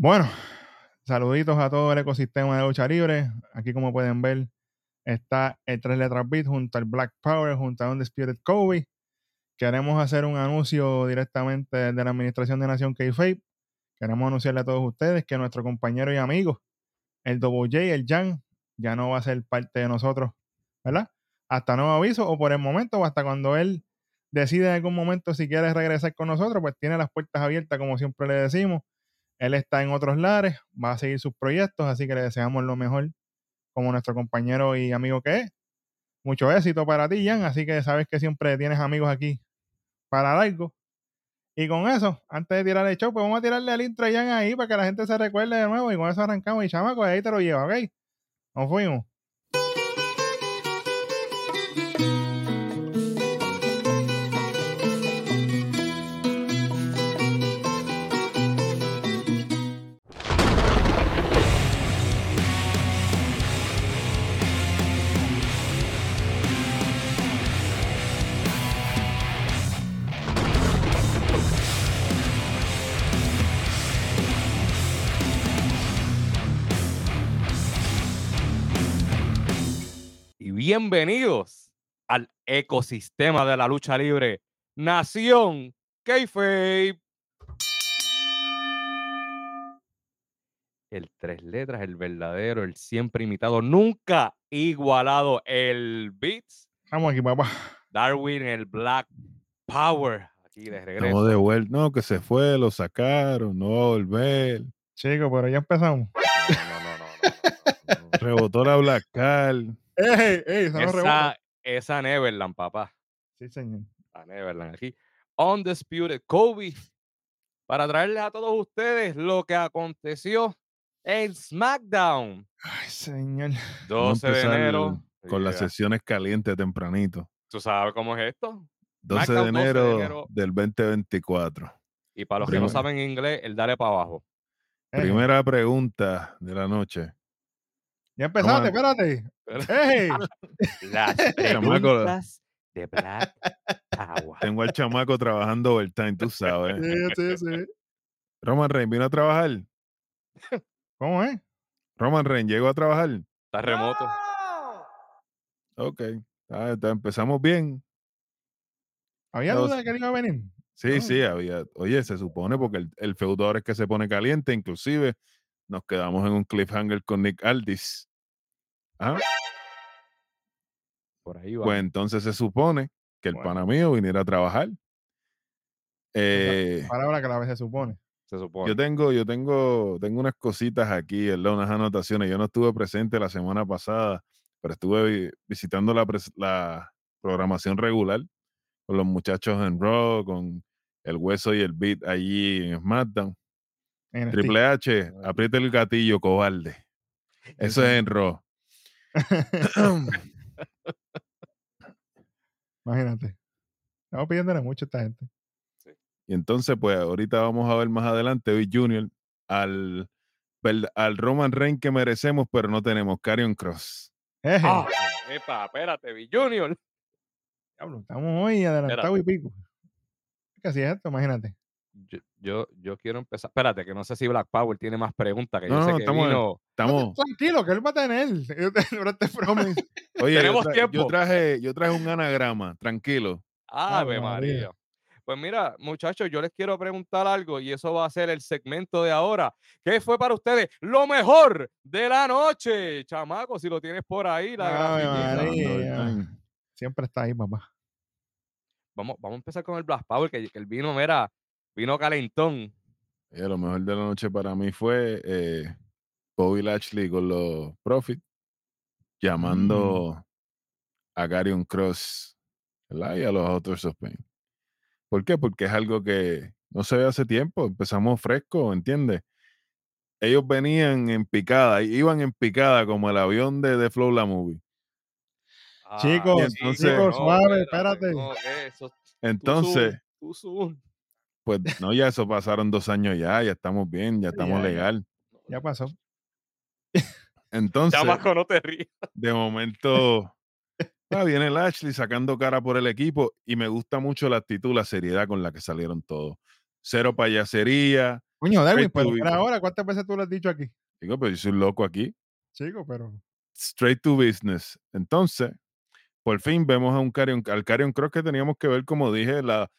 Bueno, saluditos a todo el ecosistema de lucha libre. Aquí, como pueden ver, está el tres letras beat junto al Black Power, junto a Undisputed Kobe. Queremos hacer un anuncio directamente de la Administración de Nación K-Fape. Queremos anunciarle a todos ustedes que nuestro compañero y amigo, el WJ, el Jan, ya no va a ser parte de nosotros, ¿verdad? Hasta nuevo aviso o por el momento o hasta cuando él decide en algún momento si quiere regresar con nosotros, pues tiene las puertas abiertas, como siempre le decimos. Él está en otros lares, va a seguir sus proyectos, así que le deseamos lo mejor como nuestro compañero y amigo que es. Mucho éxito para ti, Jan, así que sabes que siempre tienes amigos aquí para algo. Y con eso, antes de tirar el show, pues vamos a tirarle al intro a Jan ahí para que la gente se recuerde de nuevo y con eso arrancamos y chamaco, ahí te lo lleva, ¿ok? Nos fuimos. Bienvenidos al ecosistema de la lucha libre Nación Kayfabe. El tres letras, el verdadero, el siempre imitado, nunca igualado, el Beats, Vamos aquí, papá. Darwin, el Black Power, aquí de regreso. Estamos de vuelta. No, que se fue, lo sacaron, no va a volver. Chicos, pero ya empezamos. No, no, no, no, no, no, no. Rebotó la Black Cal. ¡Ey, ey! Esa, esa Neverland, papá. Sí, señor. a Neverland aquí. Undisputed Kobe. Para traerles a todos ustedes lo que aconteció en SmackDown. Ay, señor. Vamos 12 a de enero. Con las sesiones calientes tempranito. ¿Tú sabes cómo es esto? 12 de SmackDown, 12 de enero, enero. del 2024. Y para los que no saben inglés, el dale para abajo. Primera pregunta de la noche. Ya empezaste, espérate. ¡Ey! Las preguntas de Black Power. Tengo al chamaco trabajando overtime, tú sabes. Sí, sí, sí. Roman Reigns vino a trabajar. ¿Cómo es? Roman Reigns llegó a trabajar. Está remoto. Ok. Ah, está- empezamos bien. ¿Había No, duda de que él iba a venir? Sí, sí, había. Oye, se supone porque el, el feudo ahora es que se pone caliente, inclusive nos quedamos en un cliffhanger con Nick Aldis. Ah, Por ahí va. pues entonces se supone que el Bueno. pana mío viniera a trabajar. Eh, Palabra que la vez se supone. se supone. yo tengo, yo tengo, tengo unas cositas aquí, unas anotaciones. Yo no estuve presente la semana pasada, pero estuve vi- visitando la, programación regular con los muchachos en Raw, con el hueso y el beat allí en SmackDown. Triple H, aprieta el gatillo, cobarde. Eso es en Raw. Imagínate. Estamos pidiéndole mucho a esta gente. y entonces, pues ahorita vamos a ver más adelante, hoy Junior, al, al Roman Reigns que merecemos, pero no tenemos, Carion Cross. Ah, epa, espérate, B Junior. diablo, estamos hoy adelantados y pico. ¿Qué así es esto? Imagínate. Yo, yo, yo quiero empezar. Espérate, que no sé si Black Power tiene más preguntas. Que yo No, sé no, que estamos vino. Estamos, Tranquilo, que él va a tener. Te oye, yo, Tenemos tra- tiempo. yo traje, yo traje un anagrama, tranquilo. Ave Ave María. María. Pues mira, muchachos, yo les quiero preguntar algo y eso va a ser el segmento de ahora. ¿Qué fue para ustedes lo mejor de la noche? Chamaco, si lo tienes por ahí, la. Siempre está ahí, papá. Vamos, vamos a empezar con el Black Power, que, que el vino, mira, vino calentón. Oye, lo mejor de la noche para mí fue eh, Bobby Lashley con los Profits llamando a Carion Cross ¿verdad? y a los Authors of Pain. ¿Por qué? Porque es algo que no se ve hace tiempo. Empezamos fresco, ¿entiendes? Ellos venían en picada, iban en picada como el avión de The Flow La Movie. Chicos, Y entonces- chicos, suave, espérate. no, eso, tú Entonces, tú. Pues no, ya eso pasaron dos años ya, ya estamos bien, ya estamos ya, ya. legal. Ya pasó. Entonces, Chamaco, no te rías. de momento ah, viene Lashley sacando cara por el equipo y me gusta mucho la actitud, la seriedad con la que salieron todos. Cero payasería, Coño, Darwin, pero ahora, ¿cuántas veces tú lo has dicho aquí? Digo, pero yo soy loco aquí. Chico, pero. Straight to business. Entonces, por fin vemos a un Carion, al Carion Cross que teníamos que ver, como dije, la,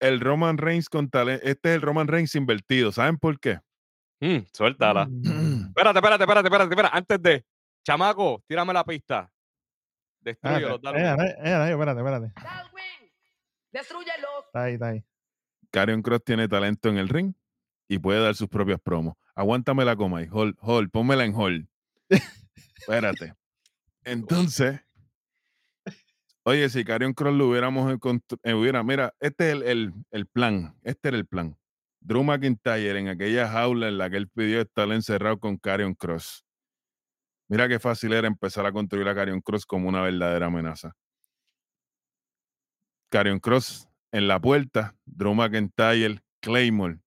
el Roman Reigns con talento. Este es el Roman Reigns invertido. ¿Saben por qué? Mm, suéltala. Mm. Espérate, espérate, espérate, espérate, espérate. Antes de. Chamaco, tírame la pista. Destruyelo, Espérate, dale. espérate, espérate. Darwin, destruyelo. Está ahí, está ahí. Carion Cross tiene talento en el ring y puede dar sus propias promos. Aguántame la coma ahí. Hold, hold, pónmela en hold. Espérate. Entonces, oye, si Carion Cross lo hubiéramos encontr- eh, hubiera, mira, este es el, el- el plan. Este era el plan. Drew McIntyre en aquella jaula en la que él pidió estar encerrado con Carion Cross. Mira qué fácil era empezar a construir a Carion Cross como una verdadera amenaza. Carion Cross en la puerta, Drew McIntyre, Claymore,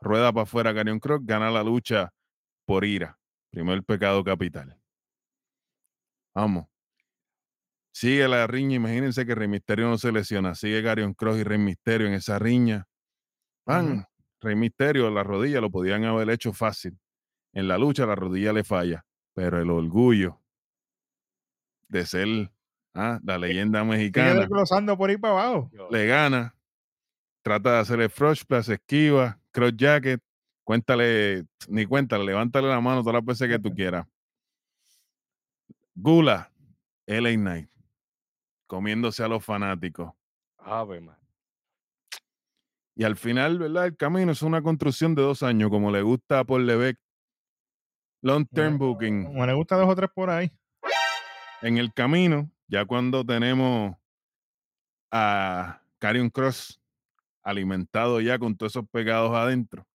rueda para afuera Carion Cross, gana la lucha por ira. Primer pecado capital. Vamos. Sigue la riña. Imagínense que Rey Misterio no se lesiona. Sigue Carion Cross y Rey Misterio en esa riña. Van. Rey Misterio, la rodilla lo podían haber hecho fácil. En la lucha, la rodilla le falla. Pero el orgullo de ser ah, la leyenda Sigue mexicana desglosando por ahí para abajo. Le gana, trata de hacer el frosh plus, esquiva, cross jacket, cuéntale, ni cuéntale, levántale la mano todas las veces que tú quieras. Gula, LA Knight, comiéndose a los fanáticos. Ave María. Y al final, ¿verdad? El camino es una construcción de dos años, como le gusta a Paul Levesque. Long term Bueno, booking. Como le gusta dos o tres por ahí. En el camino, ya cuando tenemos a Carion Cross alimentado ya con todos esos pegados adentro,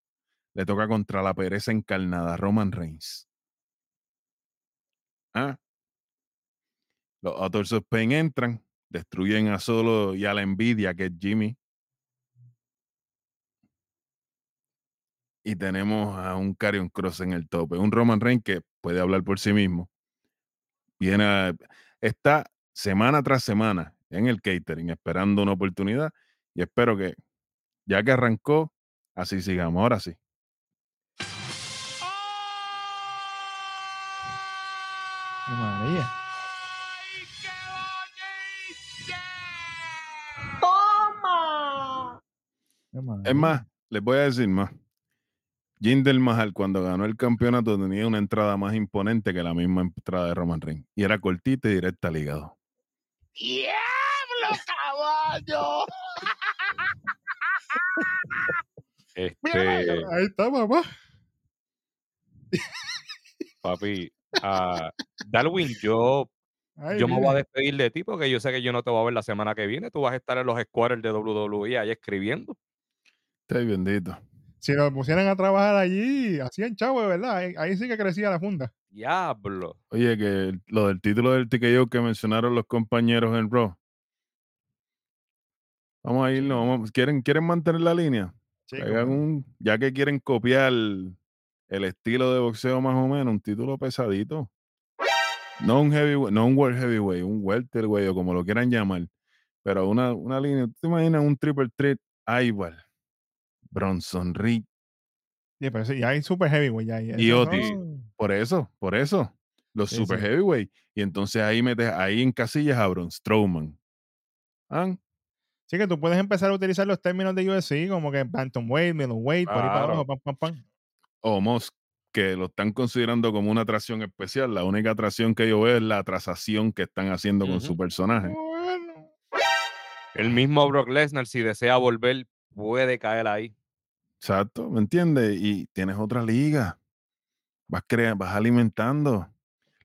le toca contra la pereza encarnada, Roman Reigns. ¿Ah? Los Authors of Pain entran, destruyen a Solo y a la envidia, que es Jimmy. Y tenemos a un Carion Cross en el tope, un Roman Reigns que puede hablar por sí mismo. Viene está semana tras semana en el catering esperando una oportunidad y espero que ya que arrancó, así sigamos. Ahora sí. Es más, les voy a decir más. Jinder Mahal cuando ganó el campeonato tenía una entrada más imponente que la misma entrada de Roman Reigns. Y era cortita y directa al hígado. ¡Diablo, caballo! Este, Ahí está, papá. papi, ah, Darwin, yo, yo me voy a despedir de ti porque yo sé que yo no te voy a ver la semana que viene. Tú vas a estar en los squares de WWE ahí escribiendo. Estoy bendito. Si lo pusieran a trabajar allí, hacían chavo, de verdad. Ahí, ahí sí que crecía la funda. Diablo. Oye, que el- lo del título del TKO que mencionaron los compañeros en Raw. Vamos a irnos. vamos- ¿Quieren, ¿Quieren mantener la línea? Hagan un, ya que quieren copiar el estilo de boxeo más o menos, un título pesadito. No un heavyweight, no un world heavyweight, un welterweight o como lo quieran llamar. Pero una, una línea, ¿tú te imaginas un triple threat? Ivar, Bronson Reed, Sí, pero sí, ya hay super heavyweight. Ya, ya, Y Otis. son- por eso, por eso, los Sí, super sí. heavyweight. Y entonces ahí metes, ahí en casillas a Braun Strowman. ¿Ah? Sí, que tú puedes empezar a utilizar los términos de UFC como que Bantamweight, Middleweight, por ahí para Claro. abajo, pam, pam, pam. O Mosk, que lo están considerando como una atracción especial. La única atracción que yo veo es la atrasación que están haciendo con su personaje. Bueno. El mismo Brock Lesnar, si desea volver, puede caer ahí. Exacto, ¿me entiendes? Y tienes otra liga. Vas, crea vas alimentando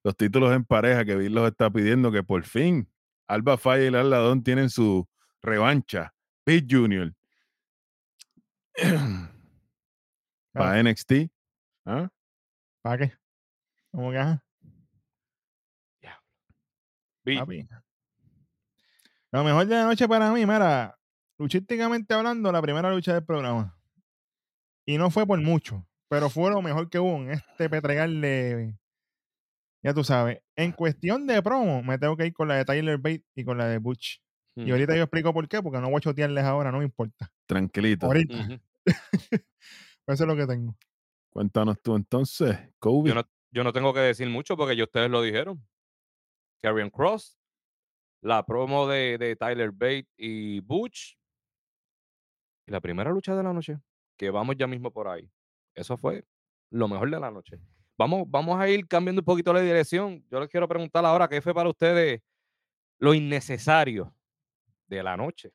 los títulos en pareja que Bill los está pidiendo que por fin Alba Fire y el Aladón tienen su revancha. Pete Junior. Para NXT. ¿ah? ¿Para qué? ¿Cómo que? Vi- Papi. Lo mejor de la noche para mí, mira, luchísticamente hablando, la primera lucha del programa. Y no fue por mucho, pero fue lo mejor que hubo en este petregal de. Ya tú sabes. En cuestión de promo, me tengo que ir con la de Tyler Bate y con la de Butch. Y ahorita yo explico por qué, porque no voy a chotearles ahora, no me importa. Tranquilito. Ahorita. ujú. Eso es lo que tengo. Cuéntanos tú entonces, Kobe. Yo no, yo no tengo que decir mucho porque ya ustedes lo dijeron. Karrion Cross, la promo de, de Tyler Bate y Butch. Y la primera lucha de la noche, que vamos ya mismo por ahí. Eso fue lo mejor de la noche. Vamos, vamos a ir cambiando un poquito la dirección. Yo les quiero preguntar ahora, ¿qué fue para ustedes lo innecesario de la noche?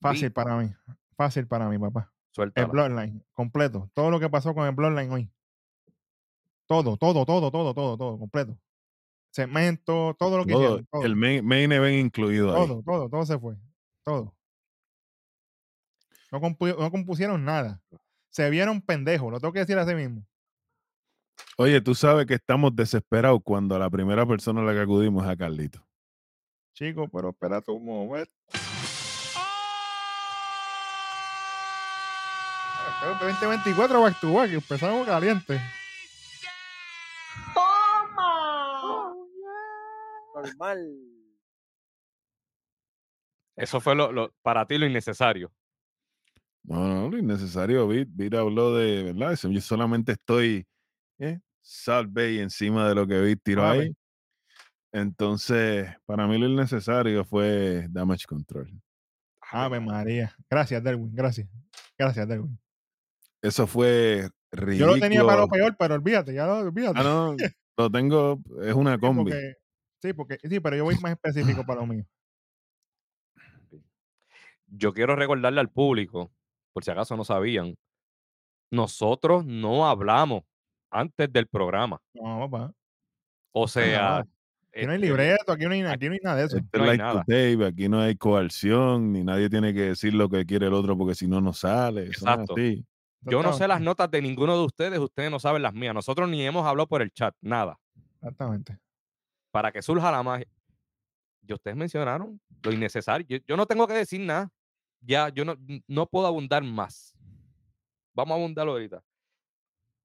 Fácil para mí. Fácil para mí, papá. El suéltala. Bloodline, completo. Todo lo que pasó con el Bloodline hoy. Todo, todo, todo, todo, todo, todo, completo. Cemento, todo lo que Todo, hicieron. Todo, el main, main event incluido ahí. todo, todo, todo se fue. Todo. No, compu- no compusieron nada. Se vieron pendejos, lo tengo que decir así mismo. Oye, tú sabes que estamos desesperados cuando a la primera persona a la que acudimos es a Carlito. Chicos, pero espérate un momento. Espera, 2024 back to back, empezamos caliente. ¡Toma! Normal. Eso fue lo, lo- para ti lo innecesario. No, no, lo innecesario. Vid, Vid habló de, ¿verdad? Eso, Yo solamente estoy eh, Salt Bay encima de lo que Vid tiró ahí. Entonces, para mí lo innecesario fue Damage Control. Ave María. Gracias, Derwin. Gracias. Gracias, Derwin. Eso fue Yo ridículo. lo tenía para lo peor, pero olvídate, ya lo olvídate. Ah, no, lo tengo, es una Sí, combi. porque, sí, porque, sí, pero yo voy más específico para lo mío. Yo quiero recordarle al público, por si acaso no sabían, nosotros no hablamos antes del programa. No, papá. O sea, Aquí no hay este, libreto, aquí no hay, aquí no hay nada de eso. Este es no hay like to nada. tape, aquí no hay coerción, ni nadie tiene que decir lo que quiere el otro porque si no, no sale. Exacto. así. Yo no sé las notas de ninguno de ustedes, ustedes no saben las mías. Nosotros ni hemos hablado por el chat, nada. Exactamente. Para que surja la magia. Y ustedes mencionaron lo innecesario. Yo, yo no tengo que decir nada. Ya, yo no, no puedo abundar más. Vamos a abundar ahorita.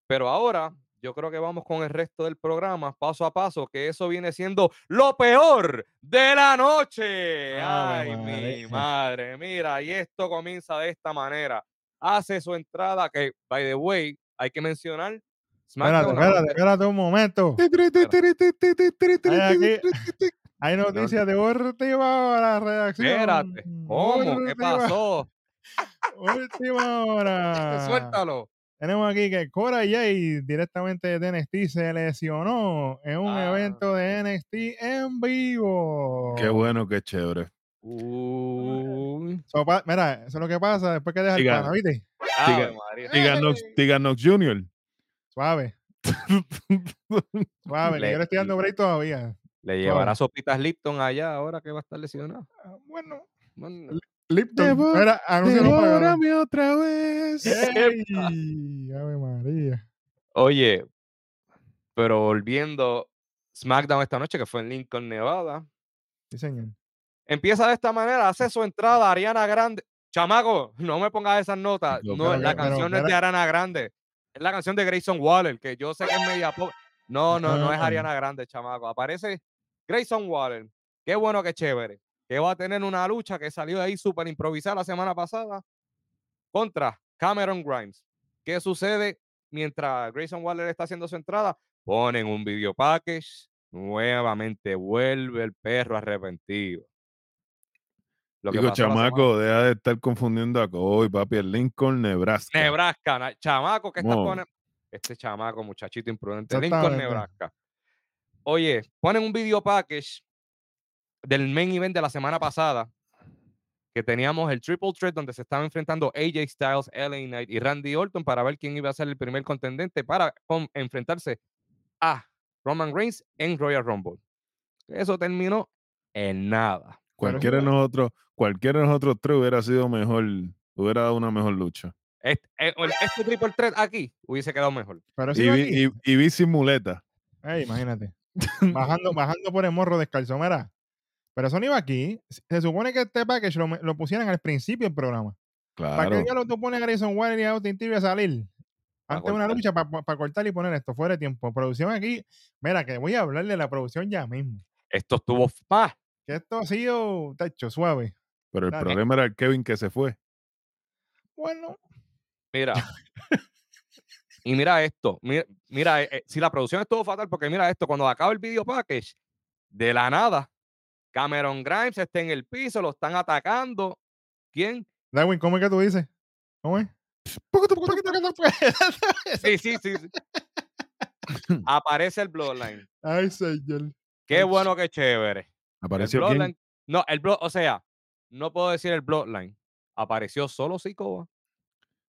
Pero ahora, yo creo que vamos con el resto del programa, paso a paso, que eso viene siendo lo peor de la noche. Ave Ay, mi madre, mira, y esto comienza de esta manera. Hace su entrada, que, by the way, hay que mencionar. Espérate, espérate, espérate un momento. Hay aquí, hay noticias de última hora, redacción. Espérate, ¿cómo? ¿Qué pasó? Última hora. Suéltalo. Tenemos aquí que Cora Jay, directamente de NXT, se lesionó en un Ah. evento de NXT en vivo. Qué bueno, qué chévere. So, pa- mira, eso es lo que pasa después que deja el Siga. pana, ¿viste? Tigan Tegan Knox Jr. Suave, suave, yo le estoy dando break todavía. Le llevará sopitas Lipton allá ahora que va a estar lesionado. Ah, Bueno, Bueno, Lipton, anuncio. Devórame otra vez. ¡Ey! Ave María. Oye, pero volviendo SmackDown esta noche, que fue en Lincoln, Nevada. Sí, señor. Empieza de esta manera, hace su entrada Ariana Grande. Chamaco, no me pongas esas notas. No, la pero canción no es de. Ariana Grande. Es la canción de Grayson Waller, que yo sé que es media pop. No, no, no es Ah. Ariana Grande, chamaco. Aparece Grayson Waller. Qué bueno, qué chévere. Que va a tener una lucha que salió de ahí súper improvisada la semana pasada contra Cameron Grimes. ¿Qué sucede mientras Grayson Waller está haciendo su entrada? Ponen un video package. Nuevamente vuelve el perro arrepentido. Lo Digo, chamaco, deja de estar confundiendo a Kobe, papi, el Lincoln, Nebraska. Nebraska, chamaco, que está poniendo? Este chamaco, muchachito imprudente. Lincoln. Nebraska. Oye, ponen un video package del main event de la semana pasada. Que teníamos el Triple Threat donde se estaban enfrentando AJ Styles, LA Knight y Randy Orton para ver quién iba a ser el primer contendente para enfrentarse a Roman Reigns en Royal Rumble. Eso terminó en nada. Cualquiera de nosotros, cualquiera de nosotros tres hubiera sido mejor, hubiera dado una mejor lucha. Este, eh, este Triple Threat aquí hubiese quedado mejor. Pero Y vi, y- y vi sin muleta. Imagínate. Bajando, bajando por el morro descalzo, mira. Pero eso no iba aquí. Se- supone que este package lo, pusieran al principio del programa. ¿Para qué Claro. diablos tú pones a Grayson Waller y a Austin Theory a salir? Pa' Antes de una lucha para cortar y poner esto fuera de tiempo. Producción aquí. Mira, que voy a hablarle de la producción ya mismo. Esto estuvo más. Que esto ha sido, tacho, suave. Pero el Dale. problema era el Kevin que se fue. Bueno, Mira. y mira esto. Mira, mira eh, eh, si la producción estuvo fatal, porque mira esto, cuando acaba el video package, de la nada, Cameron Grimes está en el piso, lo están atacando. ¿Quién? Darwin, ¿cómo es que tú dices? ¿Cómo es? Sí, sí, sí. sí. Aparece el Bloodline. Ay, señor. Qué bueno, qué chévere. El ¿Apareció quién? Bloodline. No, el Blood, o sea, no puedo decir el Bloodline. Apareció solo Sikoa,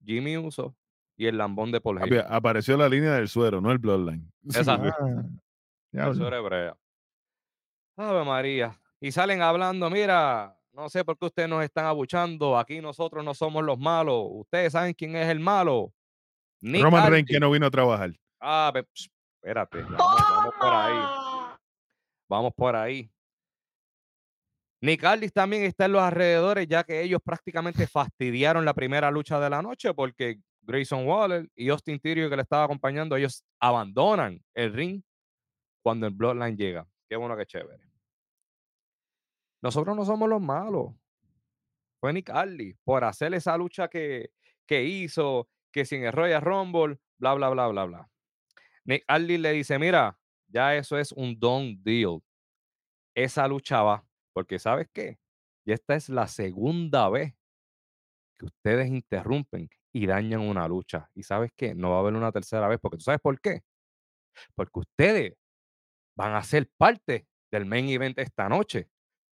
Jimmy Uso y el lambón de Paul Heyman. Apareció la línea del suero, no el bloodline. Exacto. Ah. Eso era hebrea. Ave María. Y salen hablando, mira, no sé por qué ustedes nos están abuchando. Aquí nosotros no somos los malos. Ustedes saben quién es el malo. Nick Roman Reigns que no vino a trabajar. Ah, espérate. Vamos, vamos por ahí. Vamos por ahí. Nick Aldis también está en los alrededores, ya que ellos prácticamente fastidiaron la primera lucha de la noche porque Grayson Waller y Austin Theory que le estaba acompañando, ellos abandonan el ring cuando el Bloodline llega. Qué bueno, qué chévere. Nosotros no somos los malos. Fue Nick Aldis por hacer esa lucha que, que hizo, que sin el Royal Rumble, bla, bla, bla, bla, bla. Nick Aldis le dice, mira, ya eso es un done deal. Esa lucha va, porque ¿sabes qué? Y esta es la segunda vez que ustedes interrumpen y dañan una lucha. Y ¿sabes qué? No va a haber una tercera vez, porque ¿tú sabes por qué? Porque ustedes van a ser parte del main event esta noche,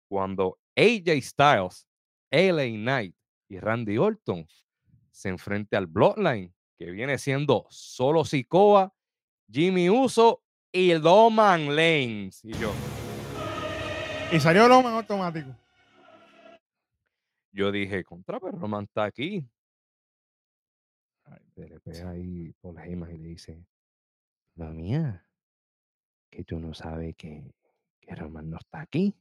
cuando AJ Styles, LA Knight y Randy Orton se enfrenten al Bloodline, que viene siendo solo Sikoa, Jimmy Uso y Roman Reigns. Y yo, Y salió Roman automático. yo dije, contra, pero Roman está aquí. Se le pega ahí Paul Heyman y le dice, la mía, que tú no sabes que, que Roman no está aquí.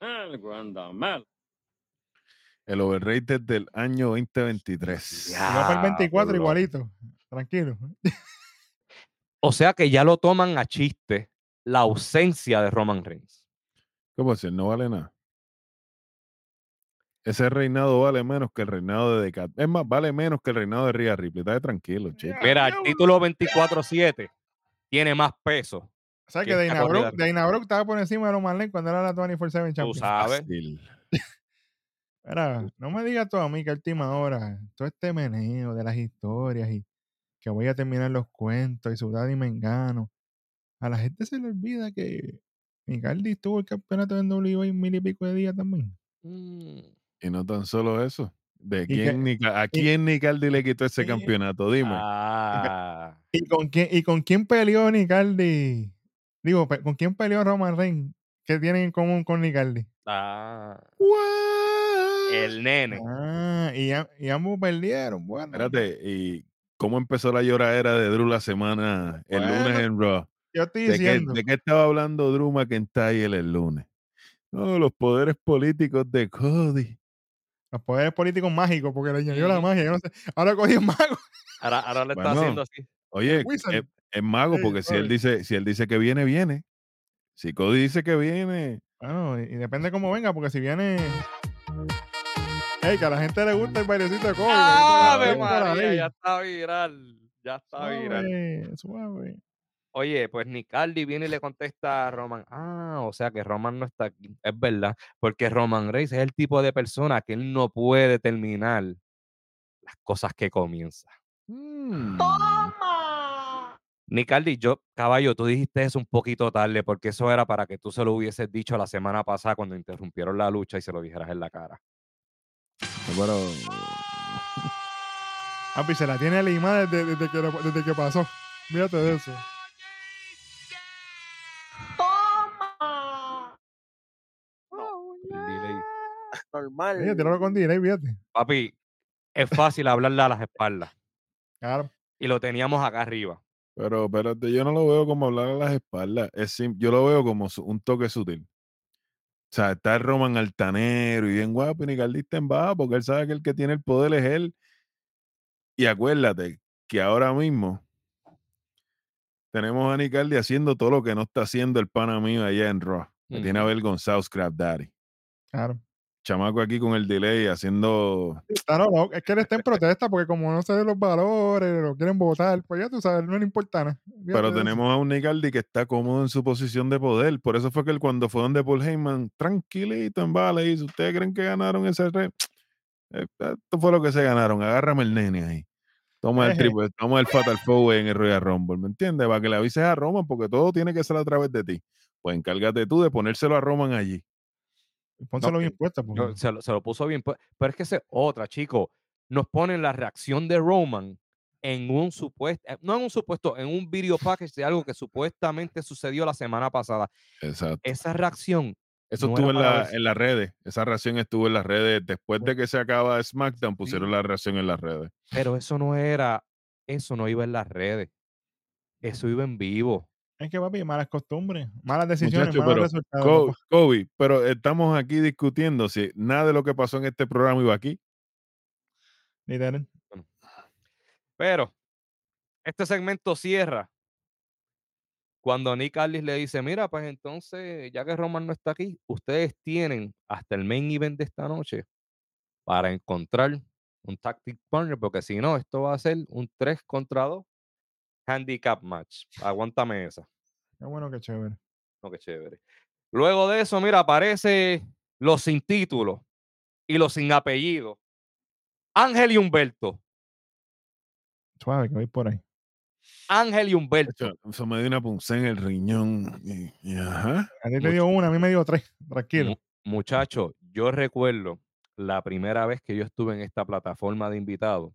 Algo anda mal. El overrated del año 2023. Ya. Y va para el 24 Diablo. igualito. Tranquilo. O sea que ya lo toman a chiste la ausencia de Roman Reigns. ¿Qué puede ser? No vale nada. Ese reinado vale menos que el reinado de Decat. Es más, vale menos que el reinado de Rhea Ripley. Está tranquilo, chico. Mira, el título 24-7 tiene más peso. O sea que ¿Quién Dana está Brooke, corriendo? Dana Brooke estaba por encima de Roman Reigns cuando era la 24-7 Tú Champion. sabes. Fácil. Mira, no me digas tú a mí que a última hora, todo este meneo de las historias y que voy a terminar los cuentos y sudar y me engano. A la gente se le olvida que Micardi tuvo el campeonato en WWE mil y pico de días también. Mm, Y no tan solo eso. ¿De que- quién Nica- ¿A quién Nicardi le quitó ese y- campeonato? Dime. Ah, ¿Y con quién, y con quién peleó Nicardi? Digo, ¿con quién peleó Roman Reigns? ¿Qué tienen en común con Nicardi? ah, What? el nene. Ah, y, ambos perdieron. Bueno, Espérate, ¿y cómo empezó la lloradera de Drew la semana, el lunes en Raw? yo estoy ¿De qué, de qué estaba hablando Drew McIntyre el lunes? No, los poderes políticos de Cody. Los poderes políticos mágicos, porque le añadió la Ujú. magia. Yo no sé. Ahora cogí el mago. Ahora, ahora le está haciendo así. Oye, es, mago Sí, porque si él dice, si él dice que viene, viene. Si Cody dice que viene, Bueno, y, y depende cómo venga, porque si viene. Ey, que a la gente le gusta el bailecito de COVID. ¡Ave María! Ya está viral. Ya está viral. Suave, suave. Oye, pues Nicardi viene y le contesta a Roman. Ah, o sea que Roman no está aquí. Es verdad. Porque Roman Reigns es el tipo de persona que él no puede terminar las cosas que comienza. mm, ¡Toma! Nicardi, yo, caballo, tú dijiste eso un poquito tarde porque eso era para que tú se lo hubieses dicho la semana pasada cuando interrumpieron la lucha y se lo dijeras en la cara. pero, Papi, se la tiene limada desde, desde, que, desde que pasó. Fíjate de eso. Normal. Oye, tíralo con delay, fíjate. Papi, es fácil hablarle a las espaldas. Claro. Y lo teníamos acá arriba. pero espérate, yo no lo veo como hablar a las espaldas. Es sim- yo lo veo como un toque sutil. O sea, está el Roman altanero y bien guapo y Nicardi está en baja porque él sabe que el que tiene el poder es él. Y acuérdate que ahora mismo tenemos a Nicardi haciendo todo lo que no está haciendo el pana mío allá en Raw. Me tiene Ujú. avergonzado Scrap Daddy. Claro. Chamaco aquí con el delay haciendo. Está no, no, es que él está en protesta porque como no se ven los valores, lo quieren votar, pues ya tú sabes, no le importa nada. Pero tenemos a un Nigaldi que está cómodo en su posición de poder. Por eso fue que él cuando fue donde Paul Heyman, tranquilito en Vale, dice, ¿ustedes creen que ganaron ese rey? Esto fue lo que se ganaron. Agárrame el nene ahí. Toma el Eje. triple, toma el Fatal Four en el Royal Rumble, ¿me entiendes? Para que le avises a Roman, porque todo tiene que ser a través de ti. Pues encárgate tú de ponérselo a Roman allí. Pónselo bien puesto. porque- Yo- se, lo, se lo puso bien. pu- Pero es que es otra, chico. Nos ponen la reacción de Roman en un supuesto, eh, no en un supuesto, en un video package de algo que supuestamente sucedió la semana pasada. Exacto. Esa reacción, Eso no estuvo en, la- en las redes. Esa reacción estuvo en las redes. Después de que se acaba SmackDown, pusieron Sí. la reacción en las redes. pero eso no era, eso no iba en las redes. Eso iba en vivo. Es que, papi, malas costumbres, malas decisiones, Muchacho, malos pero resultados. Kobe, pero estamos aquí discutiendo si nada de lo que pasó en este programa iba aquí. Literal. Pero este segmento cierra cuando Nick Aldis le dice, mira, pues entonces, ya que Roman no está aquí, ustedes tienen hasta el main event de esta noche para encontrar un tactic partner, porque si no, esto va a ser un 3 contra 2 handicap match. Aguántame esa. Qué bueno, qué chévere. No, qué chévere. Luego de eso, mira, aparece los sin título y los sin apellido. Ángel y Humberto. Suave, que voy por ahí. Ángel y Humberto. Eso me dio una punzada en el riñón. y- y ajá. A ti te dio una, a mí me dio tres. Tranquilo. Mu- Muchacho, yo recuerdo la primera vez que yo estuve en esta plataforma de invitados,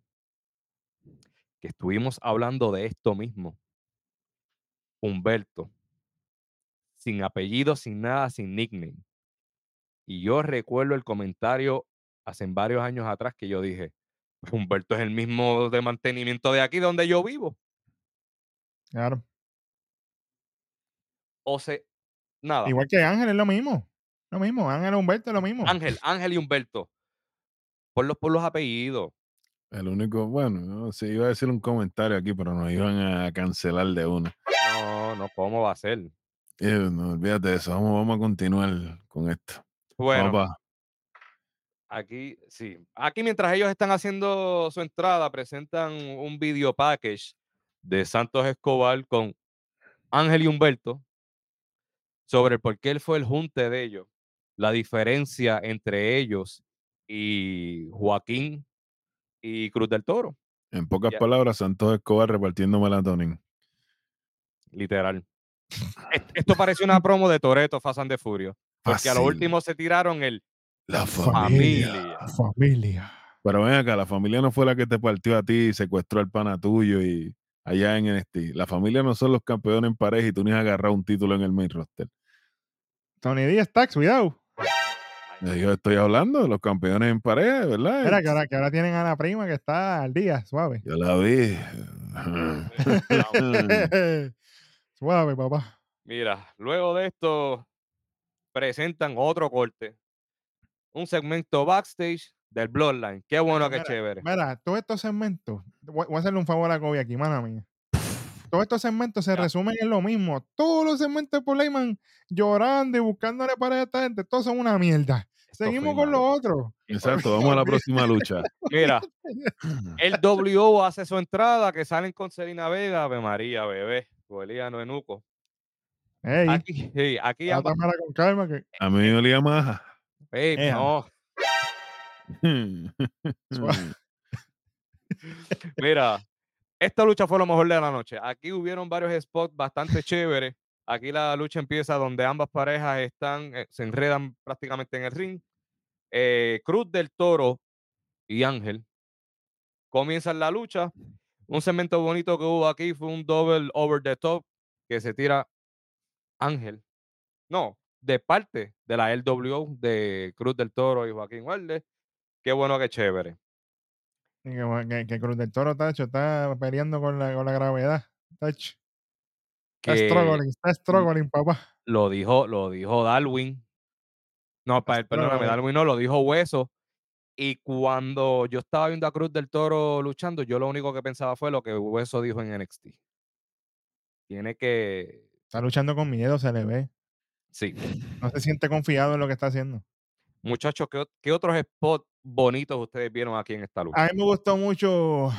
que estuvimos hablando de esto mismo. Humberto, sin apellido, sin nada, sin nickname. Y yo recuerdo el comentario hace varios años atrás que yo dije, "Pues Humberto es el mismo de mantenimiento de aquí donde yo vivo. Claro. O sea, nada. Igual que Ángel es lo mismo. Lo mismo. Ángel Humberto es lo mismo. Ángel, Ángel y Humberto. Por los, por los apellidos. El único, bueno, no sé, iba a decir un comentario aquí, pero nos iban a cancelar de una. No, no, ¿cómo va a ser? Eh, no, olvídate de eso. Vamos, vamos a continuar con esto. Bueno, Vamos pa- Aquí, sí. Aquí mientras ellos están haciendo su entrada, presentan un video package de Santos Escobar con Ángel y Humberto sobre el por qué él fue el junte de ellos, la diferencia entre ellos y Joaquín y Cruz del Toro, En pocas Ya. palabras, Santos Escobar repartiendo melatonin. literal. Est- Esto parece una promo de Toreto Fast and the Furious, porque a lo último se tiraron el La familia. familia. Familia. Pero ven acá, la familia no fue la que te partió a ti y secuestró al pana tuyo y allá en NXT. La familia no son los campeones en pareja y tú ni has agarrado un título en el main roster. Tony Díaz Tax, cuidado. Yo estoy hablando de los campeones en pareja, ¿verdad? Mira, que ahora, que ahora tienen a la prima que está al día, suave. Yo la vi. suave, papá. Mira, luego de esto presentan otro corte. Un segmento backstage del Bloodline. Qué bueno, qué Mira, chévere. Mira, todos estos segmentos, voy, voy a hacerle un favor a Kobe aquí, mano mía. Todos estos segmentos se resumen en lo mismo. Todos los segmentos de Paul Heyman llorando y buscándole para esta gente, todos son una mierda. Esto Seguimos con lo malo. otro. Exacto, vamos a la próxima lucha. Mira, el WO hace su entrada, que salen con Selena Vega, Ave María, bebé, Jueliano Enuco. Ey, Aquí, sí, aquí ambas- trátamela con calma que A mí me olía maja. Ey, Ea. no, Mira, esta lucha fue lo mejor de la noche. Aquí hubieron varios spots bastante chéveres. Aquí la lucha empieza donde ambas parejas están, eh, se enredan prácticamente en el ring. Eh, Cruz del Toro y Ángel comienzan la lucha. Un segmento bonito que hubo aquí fue un double over the top que se tira Ángel. No, de parte de la LWO de Cruz del Toro y Joaquín Walde. Qué bueno, qué chévere. Que, que- que Cruz del Toro, Tacho, está peleando con la, con la gravedad. Tacho. Está struggling, está struggling, papá. lo dijo, lo dijo Darwin. No, pa- perdóname, Struggling. Darwin no, lo dijo Hueso. Y cuando yo estaba viendo a Cruz del Toro luchando, yo lo único que pensaba fue lo que Hueso dijo en NXT. Tiene que. Está luchando con miedo, se le ve. Sí. No se siente confiado en lo que está haciendo. Muchachos, ¿qué, otros spots bonitos ustedes vieron aquí en esta lucha? A mí me gustó mucho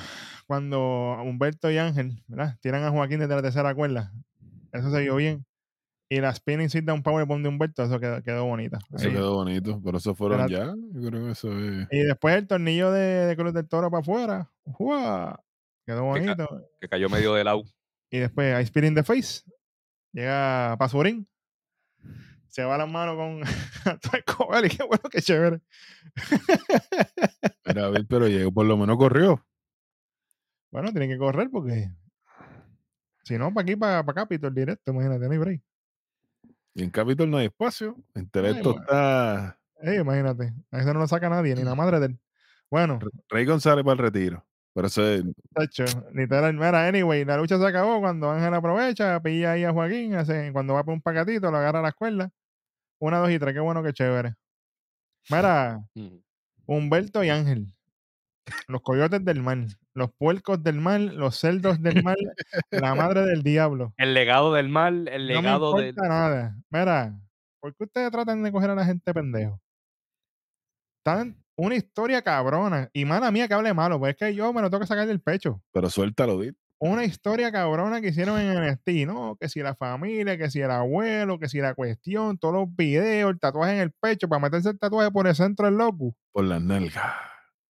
cuando Humberto y Ángel, ¿verdad? Tiran a Joaquín desde la tercera cuerda. Eso se vio bien. Y la spinning sit down powerbomb de Humberto, eso quedó, quedó bonita. Eso Ahí. quedó bonito, pero eso fueron ya. Yo creo que eso es. Y después el tornillo de, de Cruz del Toro para afuera. ¡Fua! Quedó Que ca- bonito. Que cayó medio de lado. Y después I Spit in the Face. Llega Pasurín. Se va las manos con Escobar y qué bueno, qué chévere. A ver, pero llegó, por lo menos corrió. Bueno, tienen que correr porque si no, para aquí, para, para Capitol directo, imagínate, no hay break. Y en Capitol no hay espacio. En Teleto bueno. está Eh, imagínate, a eso no lo saca nadie, ni la madre de él. Bueno, Re- Rey González para el retiro. Pero eso es. tacho, literal, mira, anyway, la lucha se acabó cuando Ángel aprovecha, pilla ahí a Joaquín, hace, cuando va por un pacatito, lo agarra a la escuela. Una, dos y tres, qué bueno, qué chévere. Mira. Humberto y Ángel, los coyotes del mal, los puercos del mal, los cerdos del mal, la madre del diablo. El legado del mal, el No me legado del. importa nada. Mira, ¿por qué ustedes tratan de coger a la gente pendejo? Tan una historia cabrona. Y mala mía que hable malo, pues es que yo me lo tengo que sacar del pecho. Pero suéltalo, Dit. Una historia cabrona que hicieron en NXT, ¿no? Que si la familia, que si el abuelo, que si la cuestión, todos los videos, el tatuaje en el pecho para meterse el tatuaje por el centro del locus. Por las nalgas.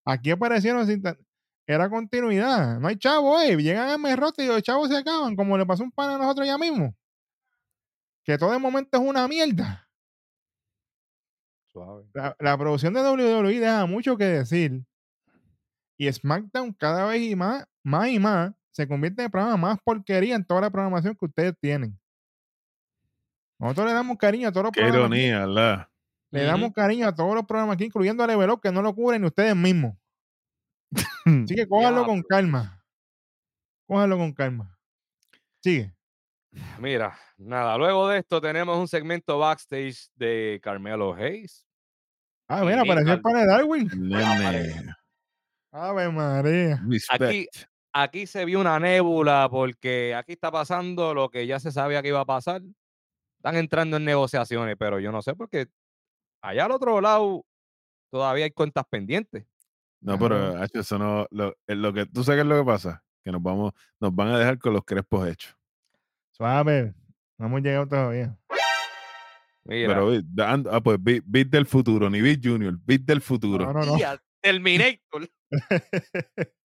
Aquí aparecieron sin Era continuidad. No hay chavo, eh. Llegan a Merrote y los chavos se acaban, como le pasó un pan a nosotros ya mismo. Que todo de momento es una mierda. Suave. La, la producción de WWE deja mucho que decir. Y SmackDown cada vez y más, más y más, se convierte en el programa más porquería en toda la programación que ustedes tienen. Nosotros le damos cariño a todos los Qué programas. ironía, ¿verdad? Le damos cariño a todos los programas aquí, incluyendo a Level Up, que no lo cubren ni ustedes mismos. Así que cójanlo con calma. Cójanlo con calma. Sigue. Mira, nada, luego de esto tenemos un segmento backstage de Carmelo Hayes. Ah, mira, apareció el de Darwin. Ave María. Respect. Aquí, aquí se vio una nébula porque aquí está pasando lo que ya se sabía que iba a pasar. Están entrando en negociaciones, pero yo no sé por qué allá al otro lado todavía hay cuentas pendientes. No, pero Hacho, eso no. Lo, es lo que, ¿Tú sabes qué es lo que pasa? Que nos vamos, nos van a dejar con los crespos hechos. Suave. No hemos llegado todavía. Mira, Pero ah, pues Bit, Bit del futuro, ni Bit Junior, Bit del futuro. No, no, no. Terminator.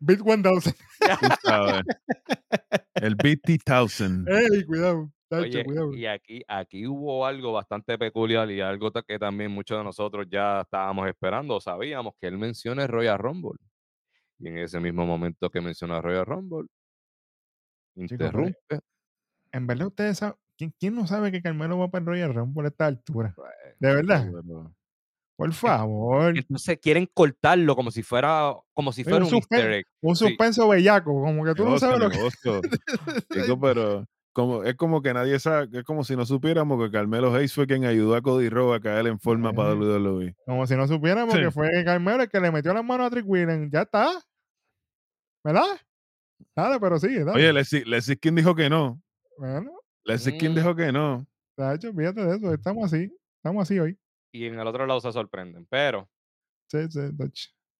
Bit 1000. Tú sabes. El BT1000. Ey, cuidado. Tacho, Oye, cuidado. y aquí, aquí hubo algo bastante peculiar y algo que también muchos de nosotros ya estábamos esperando, sabíamos que él menciona el Royal Rumble. Y en ese mismo momento que menciona Royal Rumble, interrumpe. En verdad, ustedes saben. ¿Quién, quién no sabe que Carmelo va para el Royal Rumble por esta altura? pues, De verdad. Por favor. Entonces quieren cortarlo como si fuera, como si fuera un un easter egg. Un Sí. suspenso bellaco. Como que tú no negocio, sabes lo que. Digo, pero como, es como que nadie sabe, es como si no supiéramos que Carmelo Hayes fue quien ayudó a Cody Rhodes a caer en forma para Eh. WWE. Como si no supiéramos Sí. que fue Carmelo el que le metió las manos a Trick Williams. Ya está. ¿Verdad? Dale, pero sigue, dale. Oye, Leslie, Leslie King dijo que no. Bueno, Leslie King Mm. dijo que no. Tacho, fíjate de eso. Estamos así. Estamos así hoy. Y en el otro lado se sorprenden. Pero Sí, sí,